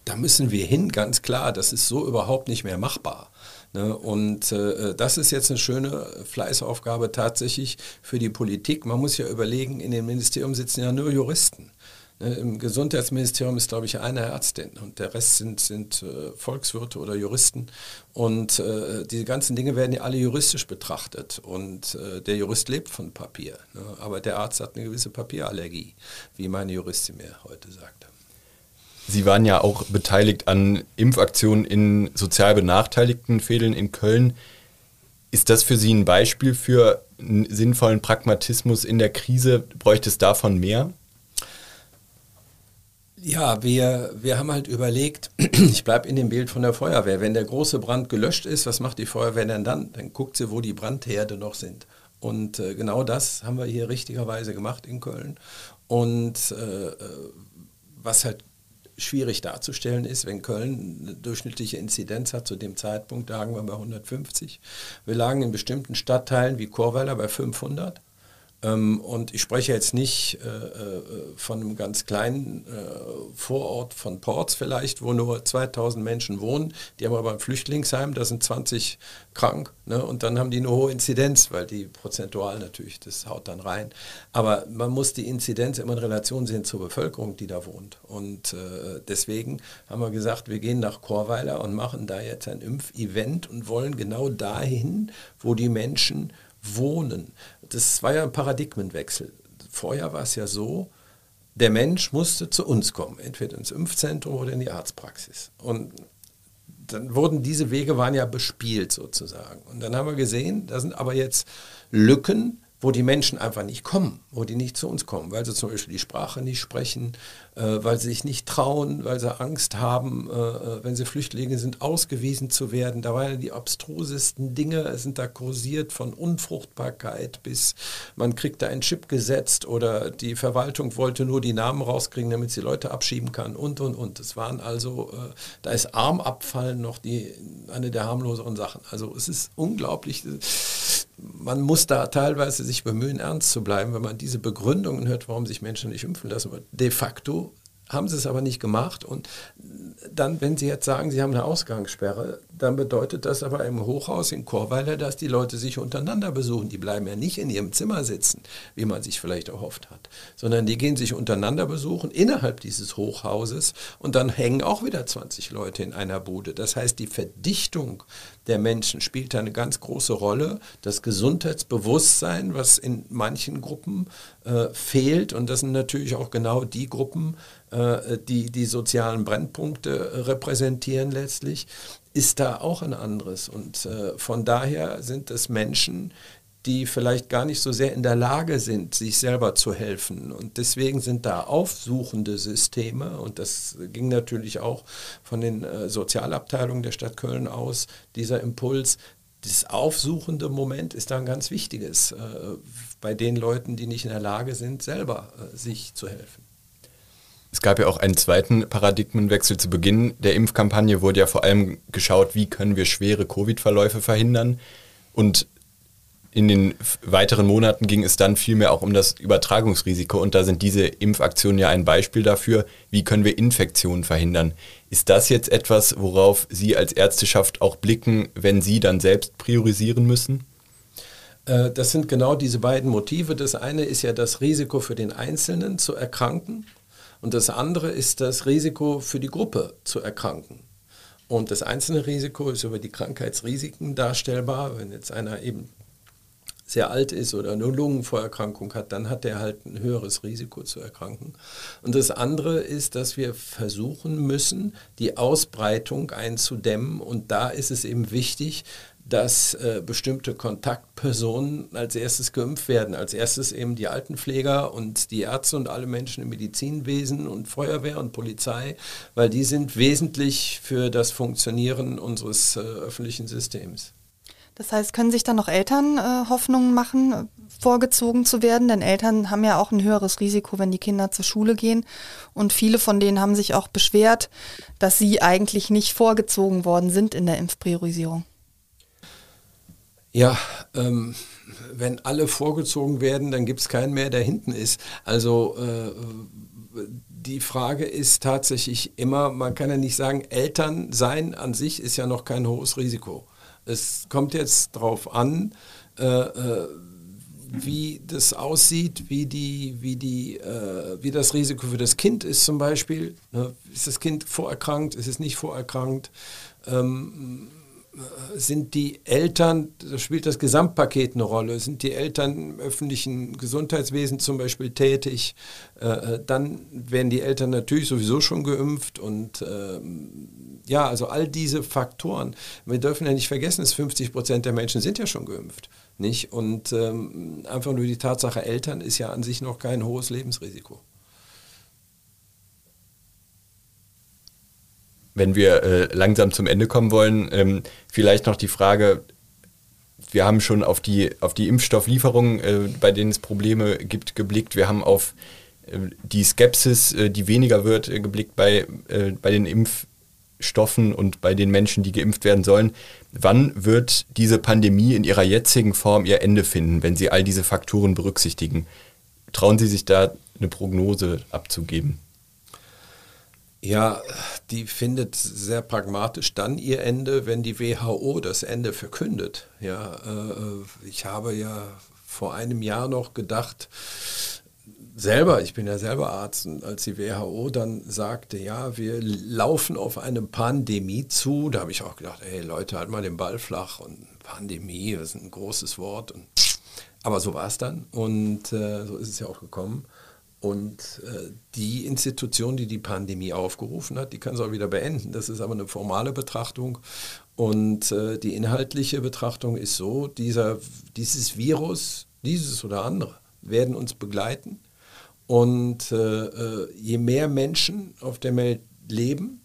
Speaker 2: Da müssen wir hin, ganz klar. Das ist so überhaupt nicht mehr machbar. Ne? Und äh, das ist jetzt eine schöne Fleißaufgabe tatsächlich für die Politik. Man muss ja überlegen, in dem Ministerium sitzen ja nur Juristen. Ne? Im Gesundheitsministerium ist, glaube ich, eine Ärztin und der Rest sind, sind äh, Volkswirte oder Juristen. Und äh, die ganzen Dinge werden ja alle juristisch betrachtet. Und äh, der Jurist lebt von Papier. Ne? Aber der Arzt hat eine gewisse Papierallergie, wie meine Juristin mir heute sagte.
Speaker 3: Sie waren ja auch beteiligt an Impfaktionen in sozial benachteiligten Fädeln in Köln. Ist das für Sie ein Beispiel für einen sinnvollen Pragmatismus in der Krise? Bräuchte es davon mehr?
Speaker 2: Ja, wir, wir haben halt überlegt, ich bleibe in dem Bild von der Feuerwehr, wenn der große Brand gelöscht ist, was macht die Feuerwehr denn dann? Dann guckt sie, wo die Brandherde noch sind. Und äh, genau das haben wir hier richtigerweise gemacht in Köln. Und äh, äh was halt schwierig darzustellen ist, wenn Köln eine durchschnittliche Inzidenz hat, zu dem Zeitpunkt lagen wir bei 150. Wir lagen in bestimmten Stadtteilen wie Chorweiler bei 500. Ähm, und ich spreche jetzt nicht äh, äh, von einem ganz kleinen äh, Vorort von Ports vielleicht, wo nur 2000 Menschen wohnen. Die haben aber ein Flüchtlingsheim, da sind 20 krank. Ne? Und dann haben die eine hohe Inzidenz, weil die prozentual natürlich, das haut dann rein. Aber man muss die Inzidenz immer in Relation sehen zur Bevölkerung, die da wohnt. Und deswegen haben wir gesagt, wir gehen nach Chorweiler und machen da jetzt ein Impfevent und wollen genau dahin, wo die Menschen wohnen. Das war ja ein Paradigmenwechsel. Vorher war es ja so, der Mensch musste zu uns kommen, entweder ins Impfzentrum oder in die Arztpraxis. Und dann wurden diese Wege waren ja bespielt sozusagen. Und dann haben wir gesehen, da sind aber jetzt Lücken, wo die Menschen einfach nicht kommen, wo die nicht zu uns kommen, weil sie zum Beispiel die Sprache nicht sprechen, weil sie sich nicht trauen, weil sie Angst haben, äh, äh, wenn sie Flüchtlinge sind, ausgewiesen zu werden. Da waren die abstrusesten Dinge, sind da kursiert von Unfruchtbarkeit bis man kriegt da einen Chip gesetzt oder die Verwaltung wollte nur die Namen rauskriegen, damit sie Leute abschieben kann und und und. Das waren also, äh, da ist Armabfallen noch die, eine der harmloseren Sachen. Also es ist unglaublich man muss da teilweise sich bemühen, ernst zu bleiben, wenn man diese Begründungen hört, warum sich Menschen nicht impfen lassen. De facto haben sie es aber nicht gemacht. Und dann, wenn Sie jetzt sagen, Sie haben eine Ausgangssperre, dann bedeutet das aber im Hochhaus in Chorweiler, dass die Leute sich untereinander besuchen. Die bleiben ja nicht in ihrem Zimmer sitzen, wie man sich vielleicht erhofft hat, sondern die gehen sich untereinander besuchen innerhalb dieses Hochhauses und dann hängen auch wieder 20 Leute in einer Bude. Das heißt, die Verdichtung der Menschen spielt eine ganz große Rolle. Das Gesundheitsbewusstsein, was in manchen Gruppen äh, fehlt, und das sind natürlich auch genau die Gruppen, äh, die die sozialen Brennpunkte repräsentieren letztlich, ist da auch ein anderes. Und äh, von daher sind es Menschen, die vielleicht gar nicht so sehr in der Lage sind, sich selber zu helfen. Und deswegen sind da aufsuchende Systeme, und das ging natürlich auch von den äh, Sozialabteilungen der Stadt Köln aus, dieser Impuls, das aufsuchende Moment ist da ein ganz wichtiges äh, bei den Leuten, die nicht in der Lage sind, selber äh, sich zu helfen.
Speaker 3: Es gab ja auch einen zweiten Paradigmenwechsel zu Beginn der Impfkampagne, wurde ja vor allem geschaut, wie können wir schwere Covid-Verläufe verhindern. Und in den weiteren Monaten ging es dann vielmehr auch um das Übertragungsrisiko und da sind diese Impfaktionen ja ein Beispiel dafür, wie können wir Infektionen verhindern. Ist das jetzt etwas, worauf Sie als Ärzteschaft auch blicken, wenn Sie dann selbst priorisieren müssen?
Speaker 2: Äh, das sind genau diese beiden Motive. Das eine ist ja das Risiko für den Einzelnen zu erkranken und das andere ist das Risiko für die Gruppe zu erkranken. Und das einzelne Risiko ist über die Krankheitsrisiken darstellbar. Wenn jetzt einer eben sehr alt ist oder eine Lungenvorerkrankung hat, dann hat er halt ein höheres Risiko zu erkranken. Und das andere ist, dass wir versuchen müssen, die Ausbreitung einzudämmen. Und da ist es eben wichtig, dass äh, bestimmte Kontaktpersonen als erstes geimpft werden. Als erstes eben die Altenpfleger und die Ärzte und alle Menschen im Medizinwesen und Feuerwehr und Polizei, weil die sind wesentlich für das Funktionieren unseres äh, öffentlichen Systems.
Speaker 1: Das heißt, können sich dann noch Eltern äh, Hoffnungen machen, vorgezogen zu werden? Denn Eltern haben ja auch ein höheres Risiko, wenn die Kinder zur Schule gehen. Und viele von denen haben sich auch beschwert, dass sie eigentlich nicht vorgezogen worden sind in der Impfpriorisierung.
Speaker 2: Ja, ähm, wenn alle vorgezogen werden, dann gibt es keinen mehr, der hinten ist. Also äh, die Frage ist tatsächlich immer, man kann ja nicht sagen, Eltern sein an sich ist ja noch kein hohes Risiko. Es kommt jetzt darauf an, äh, äh, wie das aussieht, wie, die, wie, die, äh, wie das Risiko für das Kind ist zum Beispiel. Ne? Ist das Kind vorerkrankt, ist es nicht vorerkrankt? Ähm, sind die Eltern, da spielt das Gesamtpaket eine Rolle, sind die Eltern im öffentlichen Gesundheitswesen zum Beispiel tätig, äh, äh, dann werden die Eltern natürlich sowieso schon geimpft und ähm, ja, also all diese Faktoren. Wir dürfen ja nicht vergessen, dass 50 Prozent der Menschen sind ja schon geimpft. Nicht? Und ähm, einfach nur die Tatsache Eltern ist ja an sich noch kein hohes Lebensrisiko.
Speaker 3: Wenn wir äh, langsam zum Ende kommen wollen, ähm, vielleicht noch die Frage, wir haben schon auf die, auf die Impfstofflieferungen, äh, bei denen es Probleme gibt, geblickt. Wir haben auf äh, die Skepsis, äh, die weniger wird, äh, geblickt bei, äh, bei den Impfstoffen und bei den Menschen, die geimpft werden sollen. Wann wird diese Pandemie in ihrer jetzigen Form ihr Ende finden, wenn Sie all diese Faktoren berücksichtigen? Trauen Sie sich da eine Prognose abzugeben?
Speaker 2: Ja, die findet sehr pragmatisch dann ihr Ende, wenn die WHO das Ende verkündet. Ja, äh, ich habe ja vor einem Jahr noch gedacht, selber, ich bin ja selber Arzt, und als die WHO dann sagte, ja, wir laufen auf eine Pandemie zu, da habe ich auch gedacht, hey Leute, halt mal den Ball flach und Pandemie, das ist ein großes Wort. Und, aber so war es dann und äh, so ist es ja auch gekommen. Und äh, die Institution, die die Pandemie aufgerufen hat, die kann es auch wieder beenden. Das ist aber eine formale Betrachtung. Und äh, die inhaltliche Betrachtung ist so, dieser, dieses Virus, dieses oder andere, werden uns begleiten. Und äh, äh je mehr Menschen auf der Welt leben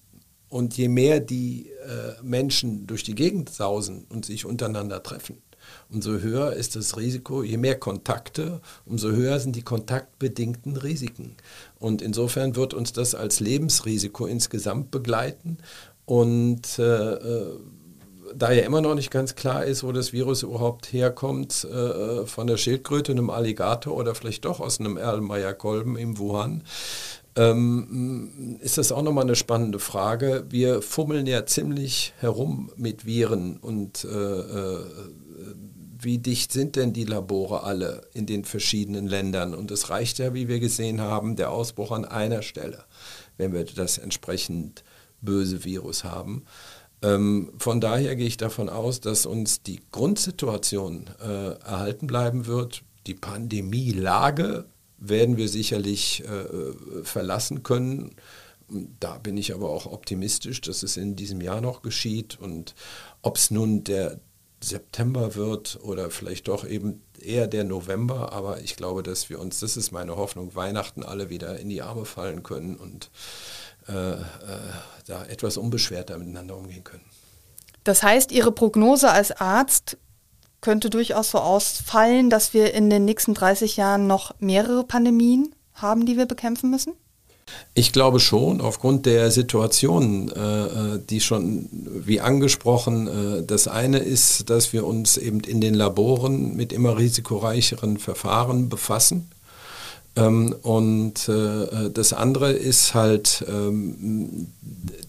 Speaker 2: und je mehr die äh, Menschen durch die Gegend sausen und sich untereinander treffen, umso höher ist das Risiko, je mehr Kontakte, umso höher sind die kontaktbedingten Risiken. Und insofern wird uns das als Lebensrisiko insgesamt begleiten. Und äh, äh, da ja immer noch nicht ganz klar ist, wo das Virus überhaupt herkommt, äh, von der Schildkröte, einem Alligator oder vielleicht doch aus einem Erlenmeyer-Kolben im Wuhan, ähm, ist das auch nochmal eine spannende Frage. Wir fummeln ja ziemlich herum mit Viren und äh, äh wie dicht sind denn die Labore alle in den verschiedenen Ländern? Und es reicht ja, wie wir gesehen haben, der Ausbruch an einer Stelle, wenn wir das entsprechend böse Virus haben. Ähm, von daher gehe ich davon aus, dass uns die Grundsituation äh, erhalten bleiben wird. Die Pandemielage werden wir sicherlich äh, verlassen können. Da bin ich aber auch optimistisch, dass es in diesem Jahr noch geschieht. Und ob es nun der, September wird oder vielleicht doch eben eher der November. Aber ich glaube, dass wir uns, das ist meine Hoffnung, Weihnachten alle wieder in die Arme fallen können und äh, äh, da etwas unbeschwerter miteinander umgehen können.
Speaker 1: Das heißt, Ihre Prognose als Arzt könnte durchaus so ausfallen, dass wir in den nächsten 30 Jahren noch mehrere Pandemien haben, die wir bekämpfen müssen?
Speaker 2: Ich glaube schon, aufgrund der Situation, äh, äh, die schon, wie angesprochen, äh, das eine ist, dass wir uns eben in den Laboren mit immer risikoreicheren Verfahren befassen. Ähm, und äh, das andere ist halt ähm,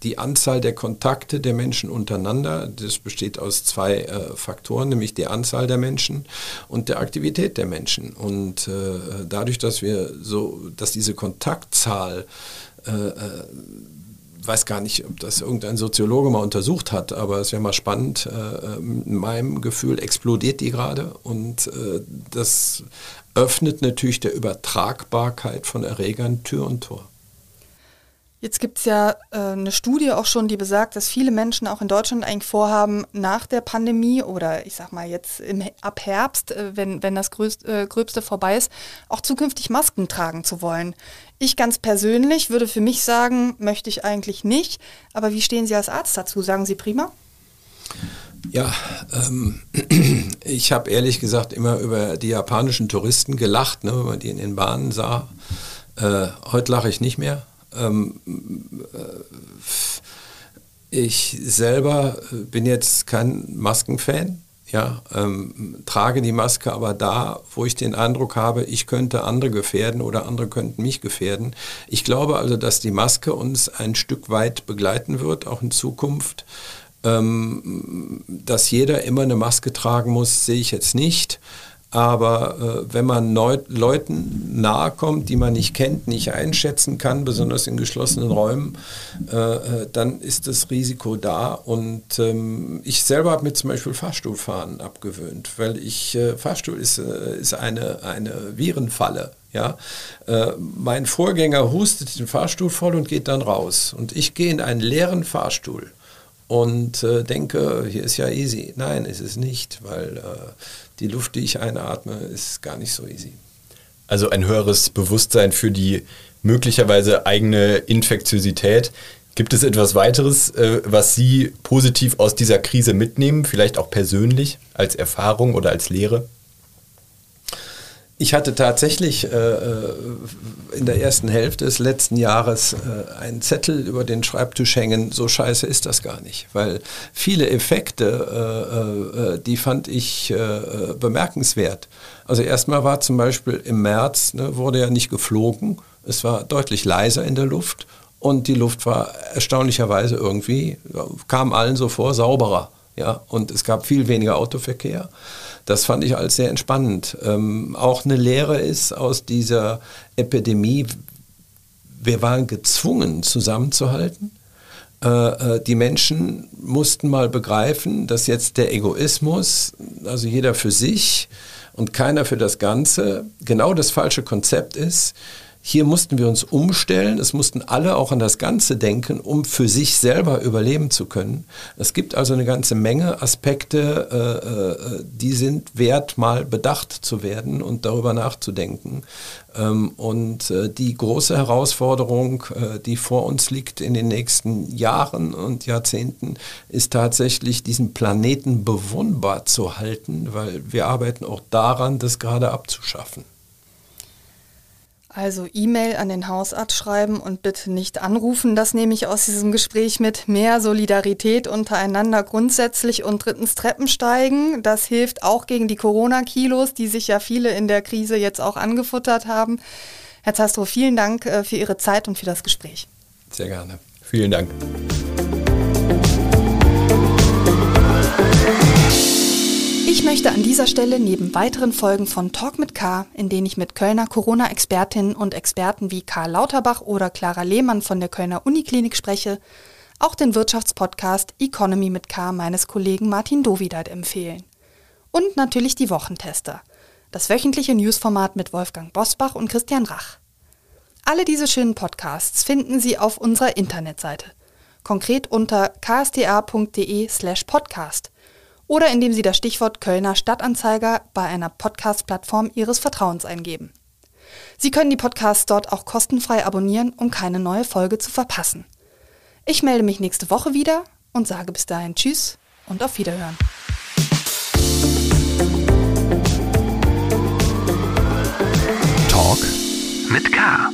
Speaker 2: die Anzahl der Kontakte der Menschen untereinander. Das besteht aus zwei äh, Faktoren, nämlich die Anzahl der Menschen und der Aktivität der Menschen. Und äh, dadurch, dass wir so, dass diese Kontaktzahl äh, äh, weiß gar nicht, ob das irgendein Soziologe mal untersucht hat, aber es wäre mal spannend. Äh, in meinem Gefühl explodiert die gerade und äh, das öffnet natürlich der Übertragbarkeit von Erregern Tür und Tor.
Speaker 1: Jetzt gibt es ja äh, eine Studie auch schon, die besagt, dass viele Menschen auch in Deutschland eigentlich vorhaben, nach der Pandemie oder ich sag mal jetzt im, ab Herbst, äh, wenn, wenn das Größt, äh, Gröbste vorbei ist, auch zukünftig Masken tragen zu wollen. Ich ganz persönlich würde für mich sagen, möchte ich eigentlich nicht. Aber wie stehen Sie als Arzt dazu? Sagen Sie prima?
Speaker 2: Ja, ähm, ich habe ehrlich gesagt immer über die japanischen Touristen gelacht, ne, wenn man die in den Bahnen sah. Äh, heute lache ich nicht mehr ähm, äh, ich selber bin jetzt kein Maskenfan. Ja, ähm, trage die Maske aber da, wo ich den Eindruck habe, ich könnte andere gefährden oder andere könnten mich gefährden. Ich glaube also, dass die Maske uns ein Stück weit begleiten wird, auch in Zukunft. Ähm, dass jeder immer eine Maske tragen muss, sehe ich jetzt nicht. Aber äh, wenn man Neu Leuten nahe kommt, die man nicht kennt, nicht einschätzen kann, besonders in geschlossenen Räumen, äh, äh dann ist das Risiko da. Und ähm, ich selber habe mir zum Beispiel Fahrstuhlfahren abgewöhnt, weil ich, äh, Fahrstuhl ist, äh, ist eine, eine Virenfalle. Ja, äh, mein Vorgänger hustet den Fahrstuhl voll und geht dann raus. Und ich gehe in einen leeren Fahrstuhl und äh, denke, hier ist ja easy. Nein, ist es nicht, weil äh, die Luft, die ich einatme, ist gar nicht so easy.
Speaker 3: Also ein höheres Bewusstsein für die möglicherweise eigene Infektiosität. Gibt es etwas weiteres, äh, was Sie positiv aus dieser Krise mitnehmen, vielleicht auch persönlich als Erfahrung oder als Lehre?
Speaker 2: Ich hatte tatsächlich äh, äh, in der ersten Hälfte des letzten Jahres äh, einen Zettel über den Schreibtisch hängen, so scheiße ist das gar nicht, weil viele Effekte, äh, äh die fand ich äh, bemerkenswert. Also erstmal war zum Beispiel im März, ne, wurde ja nicht geflogen, es war deutlich leiser in der Luft und die Luft war erstaunlicherweise irgendwie, kam allen so vor, sauberer. Ja, und es gab viel weniger Autoverkehr. Das fand ich als sehr entspannend. Ähm, auch eine Lehre ist aus dieser Epidemie, wir waren gezwungen zusammenzuhalten. Äh, äh, die Menschen mussten mal begreifen, dass jetzt der Egoismus, also jeder für sich und keiner für das Ganze, genau das falsche Konzept ist. Hier mussten wir uns umstellen, es mussten alle auch an das Ganze denken, um für sich selber überleben zu können. Es gibt also eine ganze Menge Aspekte, äh, äh, die sind wert, mal bedacht zu werden und darüber nachzudenken. Ähm, und äh, die große Herausforderung, äh, die vor uns liegt in den nächsten Jahren und Jahrzehnten, ist tatsächlich, diesen Planeten bewohnbar zu halten, weil wir arbeiten auch daran, das gerade abzuschaffen.
Speaker 1: Also E-Mail an den Hausarzt schreiben und bitte nicht anrufen. Das nehme ich aus diesem Gespräch mit. Mehr Solidarität untereinander grundsätzlich und drittens Treppen steigen. Das hilft auch gegen die Corona-Kilos, die sich ja viele in der Krise jetzt auch angefuttert haben. Herr Zastro, vielen Dank äh, für Ihre Zeit und für das Gespräch.
Speaker 2: Sehr gerne.
Speaker 3: Vielen Dank.
Speaker 1: Ich möchte an dieser Stelle neben weiteren Folgen von Talk mit K, in denen ich mit Kölner Corona-Expertinnen und Experten wie Karl Lauterbach oder Clara Lehmann von der Kölner Uniklinik spreche, auch den Wirtschaftspodcast Economy mit K meines Kollegen Martin Dovideit empfehlen. Und natürlich die Wochentester, das wöchentliche Newsformat mit Wolfgang Bosbach und Christian Rach. Alle diese schönen Podcasts finden Sie auf unserer Internetseite, konkret unter ksta.de slash podcast oder indem Sie das Stichwort Kölner Stadtanzeiger bei einer Podcast-Plattform Ihres Vertrauens eingeben. Sie können die Podcasts dort auch kostenfrei abonnieren, um keine neue Folge zu verpassen. Ich melde mich nächste Woche wieder und sage bis dahin Tschüss und auf Wiederhören. Talk mit K.